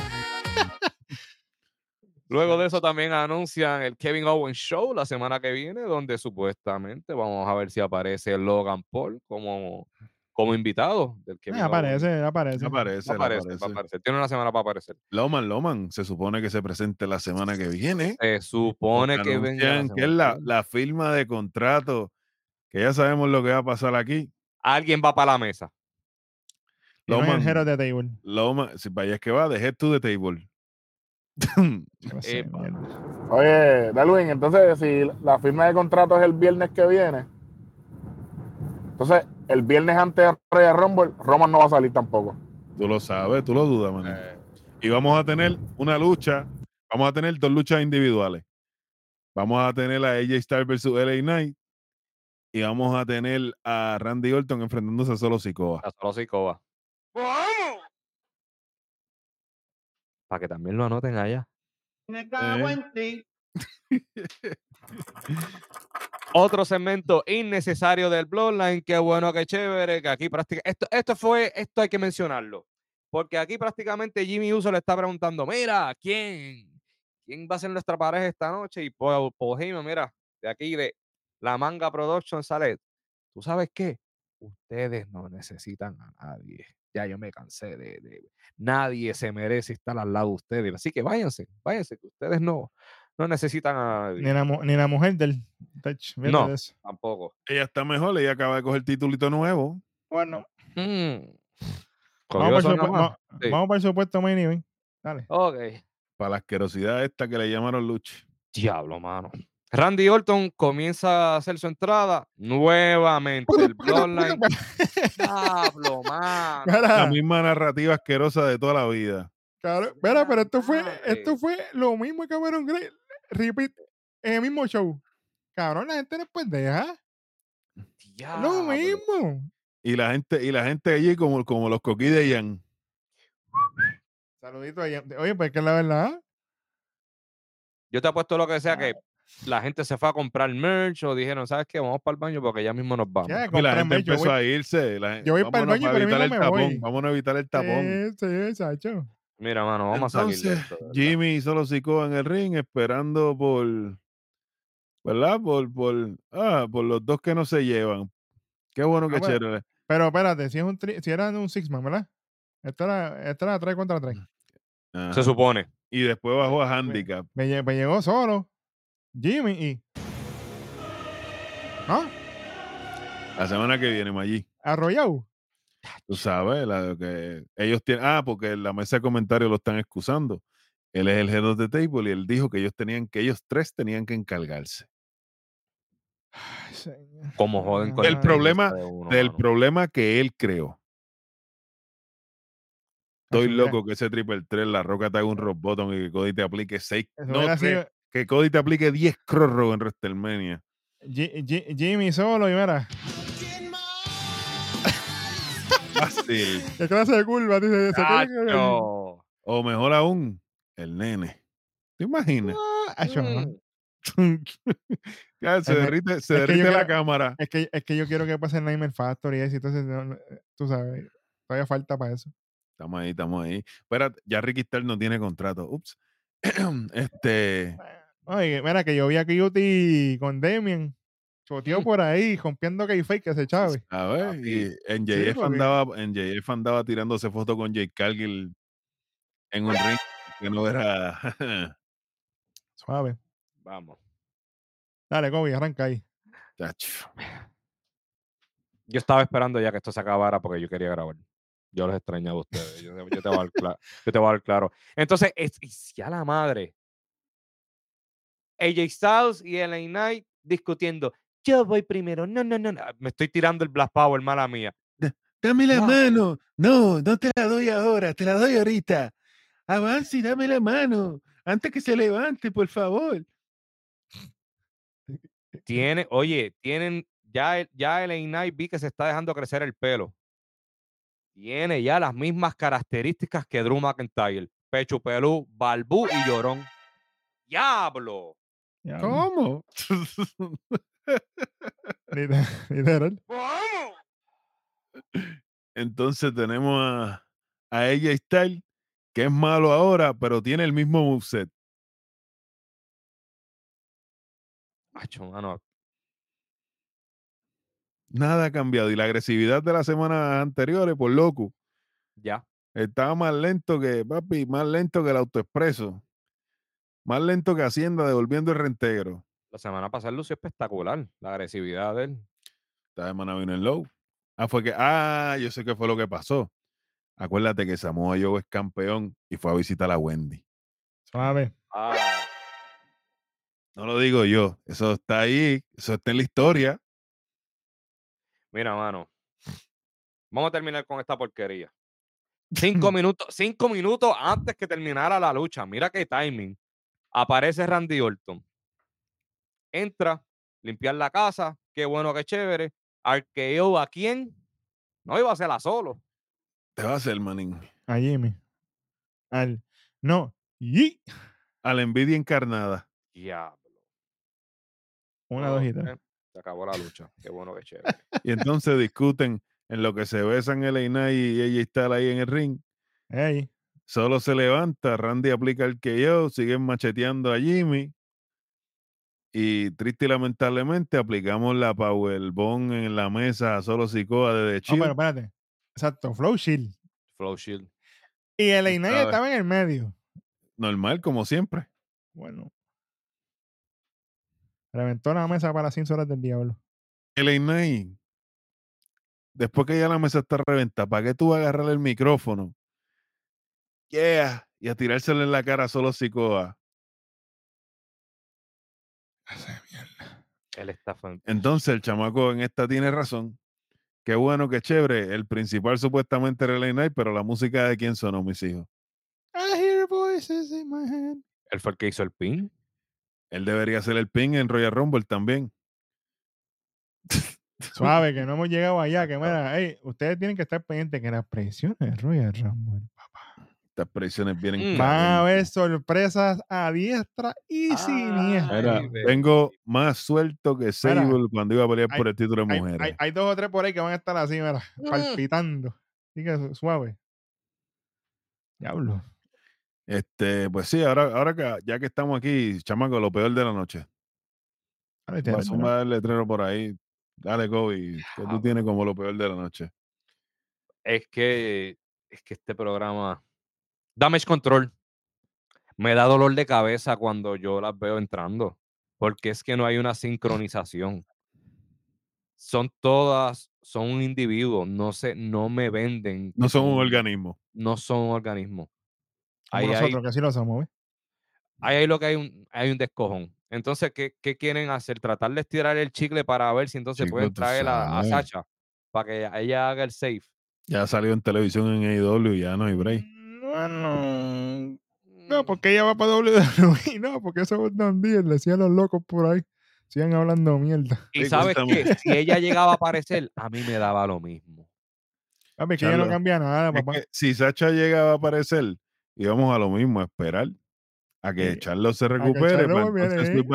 Luego de eso también anuncian el Kevin Owens Show la semana que viene, donde supuestamente vamos a ver si aparece Logan Paul como, como invitado del Kevin Eh, aparece, Owens. aparece. Aparece, Va a le aparecer, va a aparece. aparecer. Tiene una semana para aparecer. Loman, Loman, se supone que se presente la semana que viene. Se supone que venga la que es la, firma de contrato, que ya sabemos lo que va a pasar aquí. Alguien va para la mesa. No Loman, of the Table. Loman, si vaya es que va, de head to the table. Oye, Darwin, entonces si la firma de contrato es el viernes que viene, entonces el viernes antes de Royal Rumble, Roman no va a salir tampoco. Tú lo sabes, tú lo dudas, man. Eh, Y vamos a tener una lucha, vamos a tener dos luchas individuales. Vamos a tener a AJ Styles versus LA Knight y vamos a tener a Randy Orton enfrentándose a Solo Sikoa. la solo Sikoa. Para que también lo anoten allá. Me cago en ti. Otro segmento innecesario del Bloodline. Qué bueno, qué chévere. Que aquí prácticamente. Esto, esto fue. Esto hay que mencionarlo. Porque aquí prácticamente Jimmy Uso le está preguntando: Mira, ¿quién? ¿Quién va a ser nuestra pareja esta noche? Y Paul, Paul Heyman, mira, de aquí de la Manga Production sale. ¿Tú sabes qué? Ustedes no necesitan a nadie. Ya yo me cansé de, de- Nadie se merece estar al lado de ustedes. Así que váyanse, váyanse, que ustedes no, no necesitan a nadie. Ni la, mu- ni la mujer del Touch. No. de. Tampoco. Ella está mejor, ella acaba de coger titulito nuevo. Bueno, Mm. vamos para, el eso nada supu- más. va- Sí. vamos para el supuesto main event. Dale. Ok. Para la asquerosidad esta que le llamaron lucha. Diablo, mano. Randy Orton comienza a hacer su entrada nuevamente. El Bloodline. Diablo, mano. La misma narrativa asquerosa de toda la vida. cabrón, mira, pero esto fue, esto fue lo mismo que Cameron Gray. Repeat en el mismo show. Cabrón, la gente no es pendeja. Lo mismo. Y la gente, y la gente allí como, como los coquí de Ian. Saludito ahí. Oye, pues que es la verdad. Yo te apuesto lo que sea que la gente se fue a comprar merch o dijeron, ¿sabes qué? Vamos para el baño porque ya mismo nos vamos. Ya, Y la gente empezó voy- a irse. la yo voy pa'l vámonos baño, para pero evitar el me tapón. voy. Vámonos a evitar el tapón. Sí, sí, Sacho. Mira, mano, vamos a salir de esto. Jimmy y Solo Sikoa en el ring esperando por, ¿verdad? Por, por, ah, por los dos que no se llevan. Qué bueno que Ah, bueno. chévere. Pero espérate, si es un tri- si era un six man, ¿verdad? Esta era, esta era 3 contra 3. Ajá. Se supone. Y después bajó a Handicap. Me llegó solo. Jimmy y. ¿No? La semana que viene, allí. Arrollado. Tú sabes, la, que ellos tienen. Ah, porque la mesa de comentarios lo están excusando. Él es el head of the table y él dijo que ellos tenían que ellos tres tenían que encargarse. Ay, señor. Como joden con El problema premisa de uno, Del mano. problema que él creó. Estoy loco que ese triple 3, la roca te haga un rock bottom y que Cody te aplique 6. eso No, hubiera tres, sido que Cody te aplique 10 crossroads en WrestleMania. Ji- Ji- Jimmy solo y mira. Fácil. ¿Qué clase de curva? Dice, o mejor aún, el nene. ¿Te imaginas? Ah, Mm. Ya, se derrite, se derrite la quiero- cámara. Es que, es que yo quiero que pase el Nightmare Factory y eso, entonces, no, no, tú sabes, todavía falta para eso. Estamos ahí, estamos ahí. Espérate, ya Ricky Starr no tiene contrato. Ups. este. Oye, mira que yo vi a Cutie con Damien, choteó por ahí, rompiendo que fake que se chave. A ver, y en JF, porque- andaba, en JF andaba tirándose foto con Jake Cargill en un ring que no era. Suave. Vamos. Dale, Kobe, arranca ahí. Chacho. Yo estaba esperando ya que esto se acabara porque yo quería grabar. Yo los extrañaba a ustedes. Yo, yo te voy a dar cla- yo te voy a dar claro. Entonces, es, y si a la madre. AJ Styles y LA Knight discutiendo. Yo voy primero. No, no, no, no. Me estoy tirando el Black Power, mala mía. Dame la mano. No, no te la doy ahora, te la doy ahorita. Avance y dame la mano. Antes que se levante, por favor. Tiene, oye, tienen, ya, ya el Knight vi que se está dejando crecer el pelo. Tiene ya las mismas características que Drew McIntyre. Pecho pelú, balbú y llorón. ¡Diablo! Ya, ¿Cómo? literal-. Entonces tenemos a, a AJ Styles, que es malo ahora, pero tiene el mismo moveset. Acho, mano, Nada ha cambiado. Y la agresividad de las semanas anteriores, por loco, ya. estaba más lento que, papi, más lento que el autoexpreso. Más lento que Hacienda devolviendo el reintegro. La semana pasada lució espectacular. La agresividad de él. Esta semana vino en low. Ah, fue que, ah, yo sé qué fue lo que pasó. Acuérdate que Samoa Joe es campeón y fue a visitar a Wendy. Suave. Ah, No lo digo yo, eso está ahí, eso está en la historia. mira, mano. Vamos a terminar con esta porquería. Cinco minutos, cinco minutos antes que terminara la lucha. Mira qué timing. Aparece Randy Orton. Entra, limpiar la casa. Qué bueno, qué chévere. Arqueo a quién? No iba a hacerla solo. Te va a hacer, manín. A Jimmy. Al. No. Y. A la envidia encarnada. Diablo. Una, dos y tres. eh, Se acabó la lucha. Qué bueno, qué chévere. Y entonces discuten en lo que se besan el Knight y ella está ahí en el ring. Ey. Solo se levanta, Randy aplica el que yo, siguen macheteando a Jimmy. Y triste y lamentablemente aplicamos la Powerbomb en la mesa a solo Sikoa de The No, pero espérate. Exacto. Flow Shield. Flow Shield. Y el Inay sabes. estaba en el medio. Normal, como siempre. Bueno. Reventó la mesa para las 100 horas del diablo. El Knight, después que ya la mesa está reventada, ¿para qué tú vas a agarrar el micrófono? Yeah, y a tirárselo en la cara solo Sikoa. Él está Entonces el chamaco en esta tiene razón. Qué bueno, qué chévere. El principal supuestamente era el Knight, pero la música de quién sonó, mis hijos. I hear voices in my head. Él fue el que hizo el pin. Él debería ser el pin en Royal Rumble también. Suave, que no hemos llegado allá. Que ustedes tienen que estar pendientes que las presiones de Royal Rumble. Estas presiones vienen. Mm. Van a haber sorpresas a diestra y siniestra. Mira, Ay, bendito. vengo más suelto que Sable cuando iba a pelear hay- por el título de mujeres. hay- hay dos o tres por ahí que van a estar así, mira, Mm. palpitando. Así que su- suave. Diablo. Este, pues sí, ahora, ahora que ya que estamos aquí, chamaco, lo peor de la noche. Ahora, Va a zumbar el letrero por ahí. Dale, Kobe, que tú tienes como lo peor de la noche. Es que, es que este programa. Damage Control. Me da dolor de cabeza cuando yo las veo entrando. Porque es que no hay una sincronización. Son todas, son un individuo. No se, no me venden. No son un organismo. No son un organismo. Como Ahí nosotros, que así lo ahí hay lo que hay un, hay un descojón. Entonces, ¿qué, qué quieren hacer? Tratar de estirar el chicle para ver si entonces Chico, pueden traer a. Sacha para que ella haga el safe. Ya salió en televisión en AEW ya no hay break. Bueno. No, porque ella va para WWE. No, porque eso es un día. Le decían los locos por ahí. Sigan hablando mierda. Y sabes que si ella llegaba a aparecer, a mí me daba lo mismo. Papi, que ella no cambia nada, Es papá. que si Sacha llega a aparecer, íbamos a lo mismo, a esperar a que Sí, Charlo se recupere, Charlo para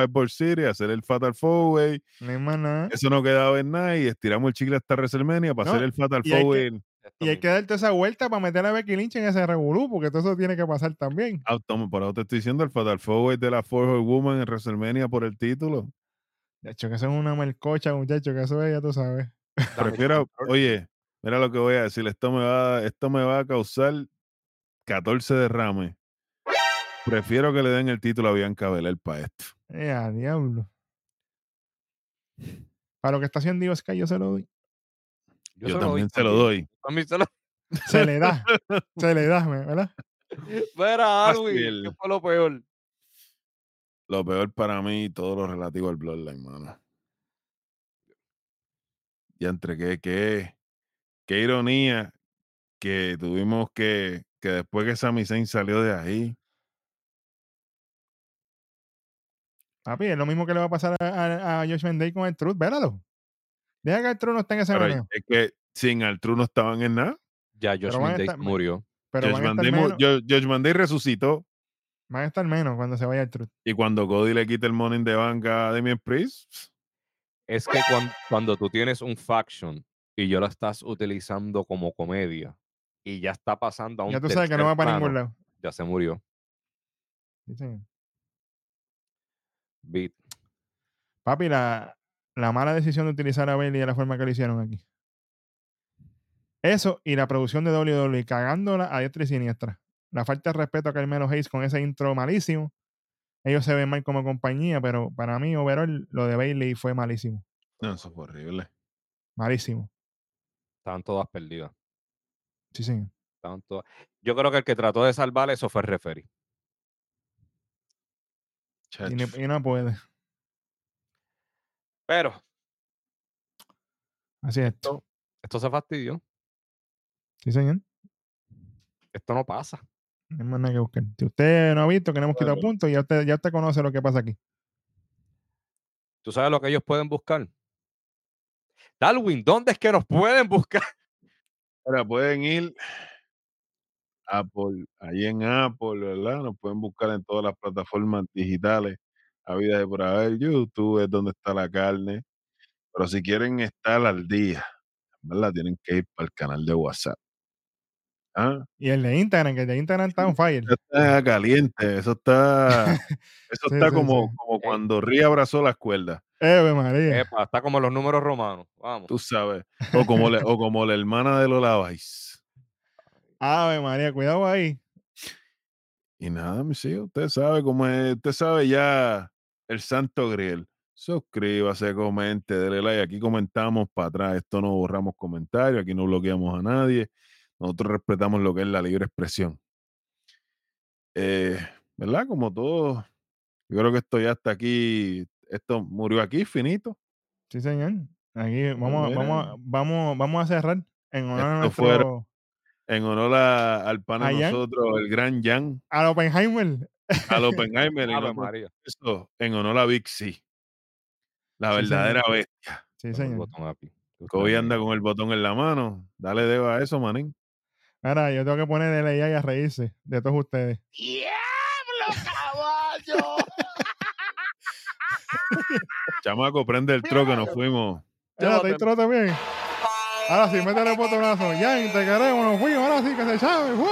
entonces ¿eh? Hacer el Fatal Four Way. No hay más nada. Eso no quedaba en nada y estiramos el chicle hasta WrestleMania para No, hacer el Fatal Four que- Way. Y hay que darte esa vuelta para meter a Becky Lynch en ese revolú, porque todo eso tiene que pasar también. Autom- Por eso te estoy diciendo el Fatal Four Way de la Four Woman en WrestleMania por el título. De hecho, que eso es una melcocha, muchacho, que eso es, ya tú sabes. Prefiero, oye, mira lo que voy a decir, esto me va, esto me va a causar 14 derrames. Prefiero que le den el título a Bianca Belair para esto. Eh, a diablo. Para lo que está haciendo Dios Sky, yo se lo doy. Yo, también se lo doy. También se lo- Se le da. se le da, ¿verdad? Mira, Fácil. Alwin, ¿qué fue lo peor? Lo peor para mí, todo lo relativo al Bloodline, mano. Y entre que, que qué ironía que tuvimos que, que después que Sami Zayn salió de ahí, Papi, es lo mismo que le va a pasar a, a, a Josh Day con el Truth, véralo. Deja que el Truth no esté en ese pero meneo. es que sin Altru no estaban en nada. Ya Josh Day murió. Pero Josh van a, estar Van Day mu- menos, Jo- Josh Van Day resucitó van a estar menos cuando se vaya el Truth. y cuando Cody le quita el money de banca a Damien Priest, Es que cuan- cuando, tú tienes un faction y yo lo estás utilizando como comedia y ya está pasando a un Ya tú sabes que no va para ningún lado. Ya se murió. Sí, señor. Beat. Papi, la, la mala decisión de utilizar a Bailey de la forma que lo hicieron aquí. Eso y la producción de WWE cagándola a diestra y siniestra. La falta de respeto a Carmelo Hayes con ese intro malísimo. Ellos se ven mal como compañía, pero para mí, overall, lo de Bailey fue malísimo. no, eso fue horrible. Malísimo. Estaban todas perdidas. Sí, señor. Estaban todas. Yo creo que el que trató de salvar eso fue el referee. Y, ni- Chacho. y no puede. Pero Así es esto. esto se fastidió. Sí, señor. Esto no pasa. No hay más nada que buscar. Si usted no ha visto que no hemos quitado puntos, ya usted, ya usted conoce lo que pasa aquí. ¿Tú sabes lo que ellos pueden buscar? Darwin, ¿dónde es que nos pueden buscar? Ahora pueden ir Apple, ahí en Apple, ¿verdad? Nos pueden buscar en todas las plataformas digitales, a vida de por haber, YouTube es donde está la carne. Pero si quieren estar al día, ¿verdad? Tienen que ir para el canal de WhatsApp. ¿Ah? Y el de Instagram, que el de Instagram está on fire. Eso está caliente, eso está, eso Sí, está sí, como, sí. como cuando Ría abrazó las cuerdas, Eve María. Epa, está como los números romanos. Vamos. tú sabes, o como, le- o como la hermana de Lola Vice. Ave María, cuidado ahí. Y nada, mi hijo, usted sabe cómo es, usted sabe ya el santo griel. Suscríbase, comente, dele like. Aquí comentamos para atrás. Esto no borramos comentarios, aquí no bloqueamos a nadie. Nosotros respetamos lo que es la libre expresión. Eh, ¿Verdad? Como todo, yo creo que esto ya está aquí. Esto murió aquí, finito. Sí, señor. Aquí vamos, a- mira. vamos, a- vamos, vamos a cerrar en honor a nuestro. En honor a- al pana ¿A de nosotros, el gran Jan, Al Oppenheimer. Al Oppenheimer. y María. eso, en honor a Big C, la Sí, señor. verdadera bestia. Sí, señor. te anda con el botón en la mano. Dale dedo a eso, manín. Ahora, yo tengo que poner el AI a reírse de todos ustedes. Chamaco, prende el tro que nos fuimos. Mira, te intro también. Ahora sí, métele el botonazo. Ya, te queremos, nos fuimos. Ahora sí que se sabe. ¡Wow!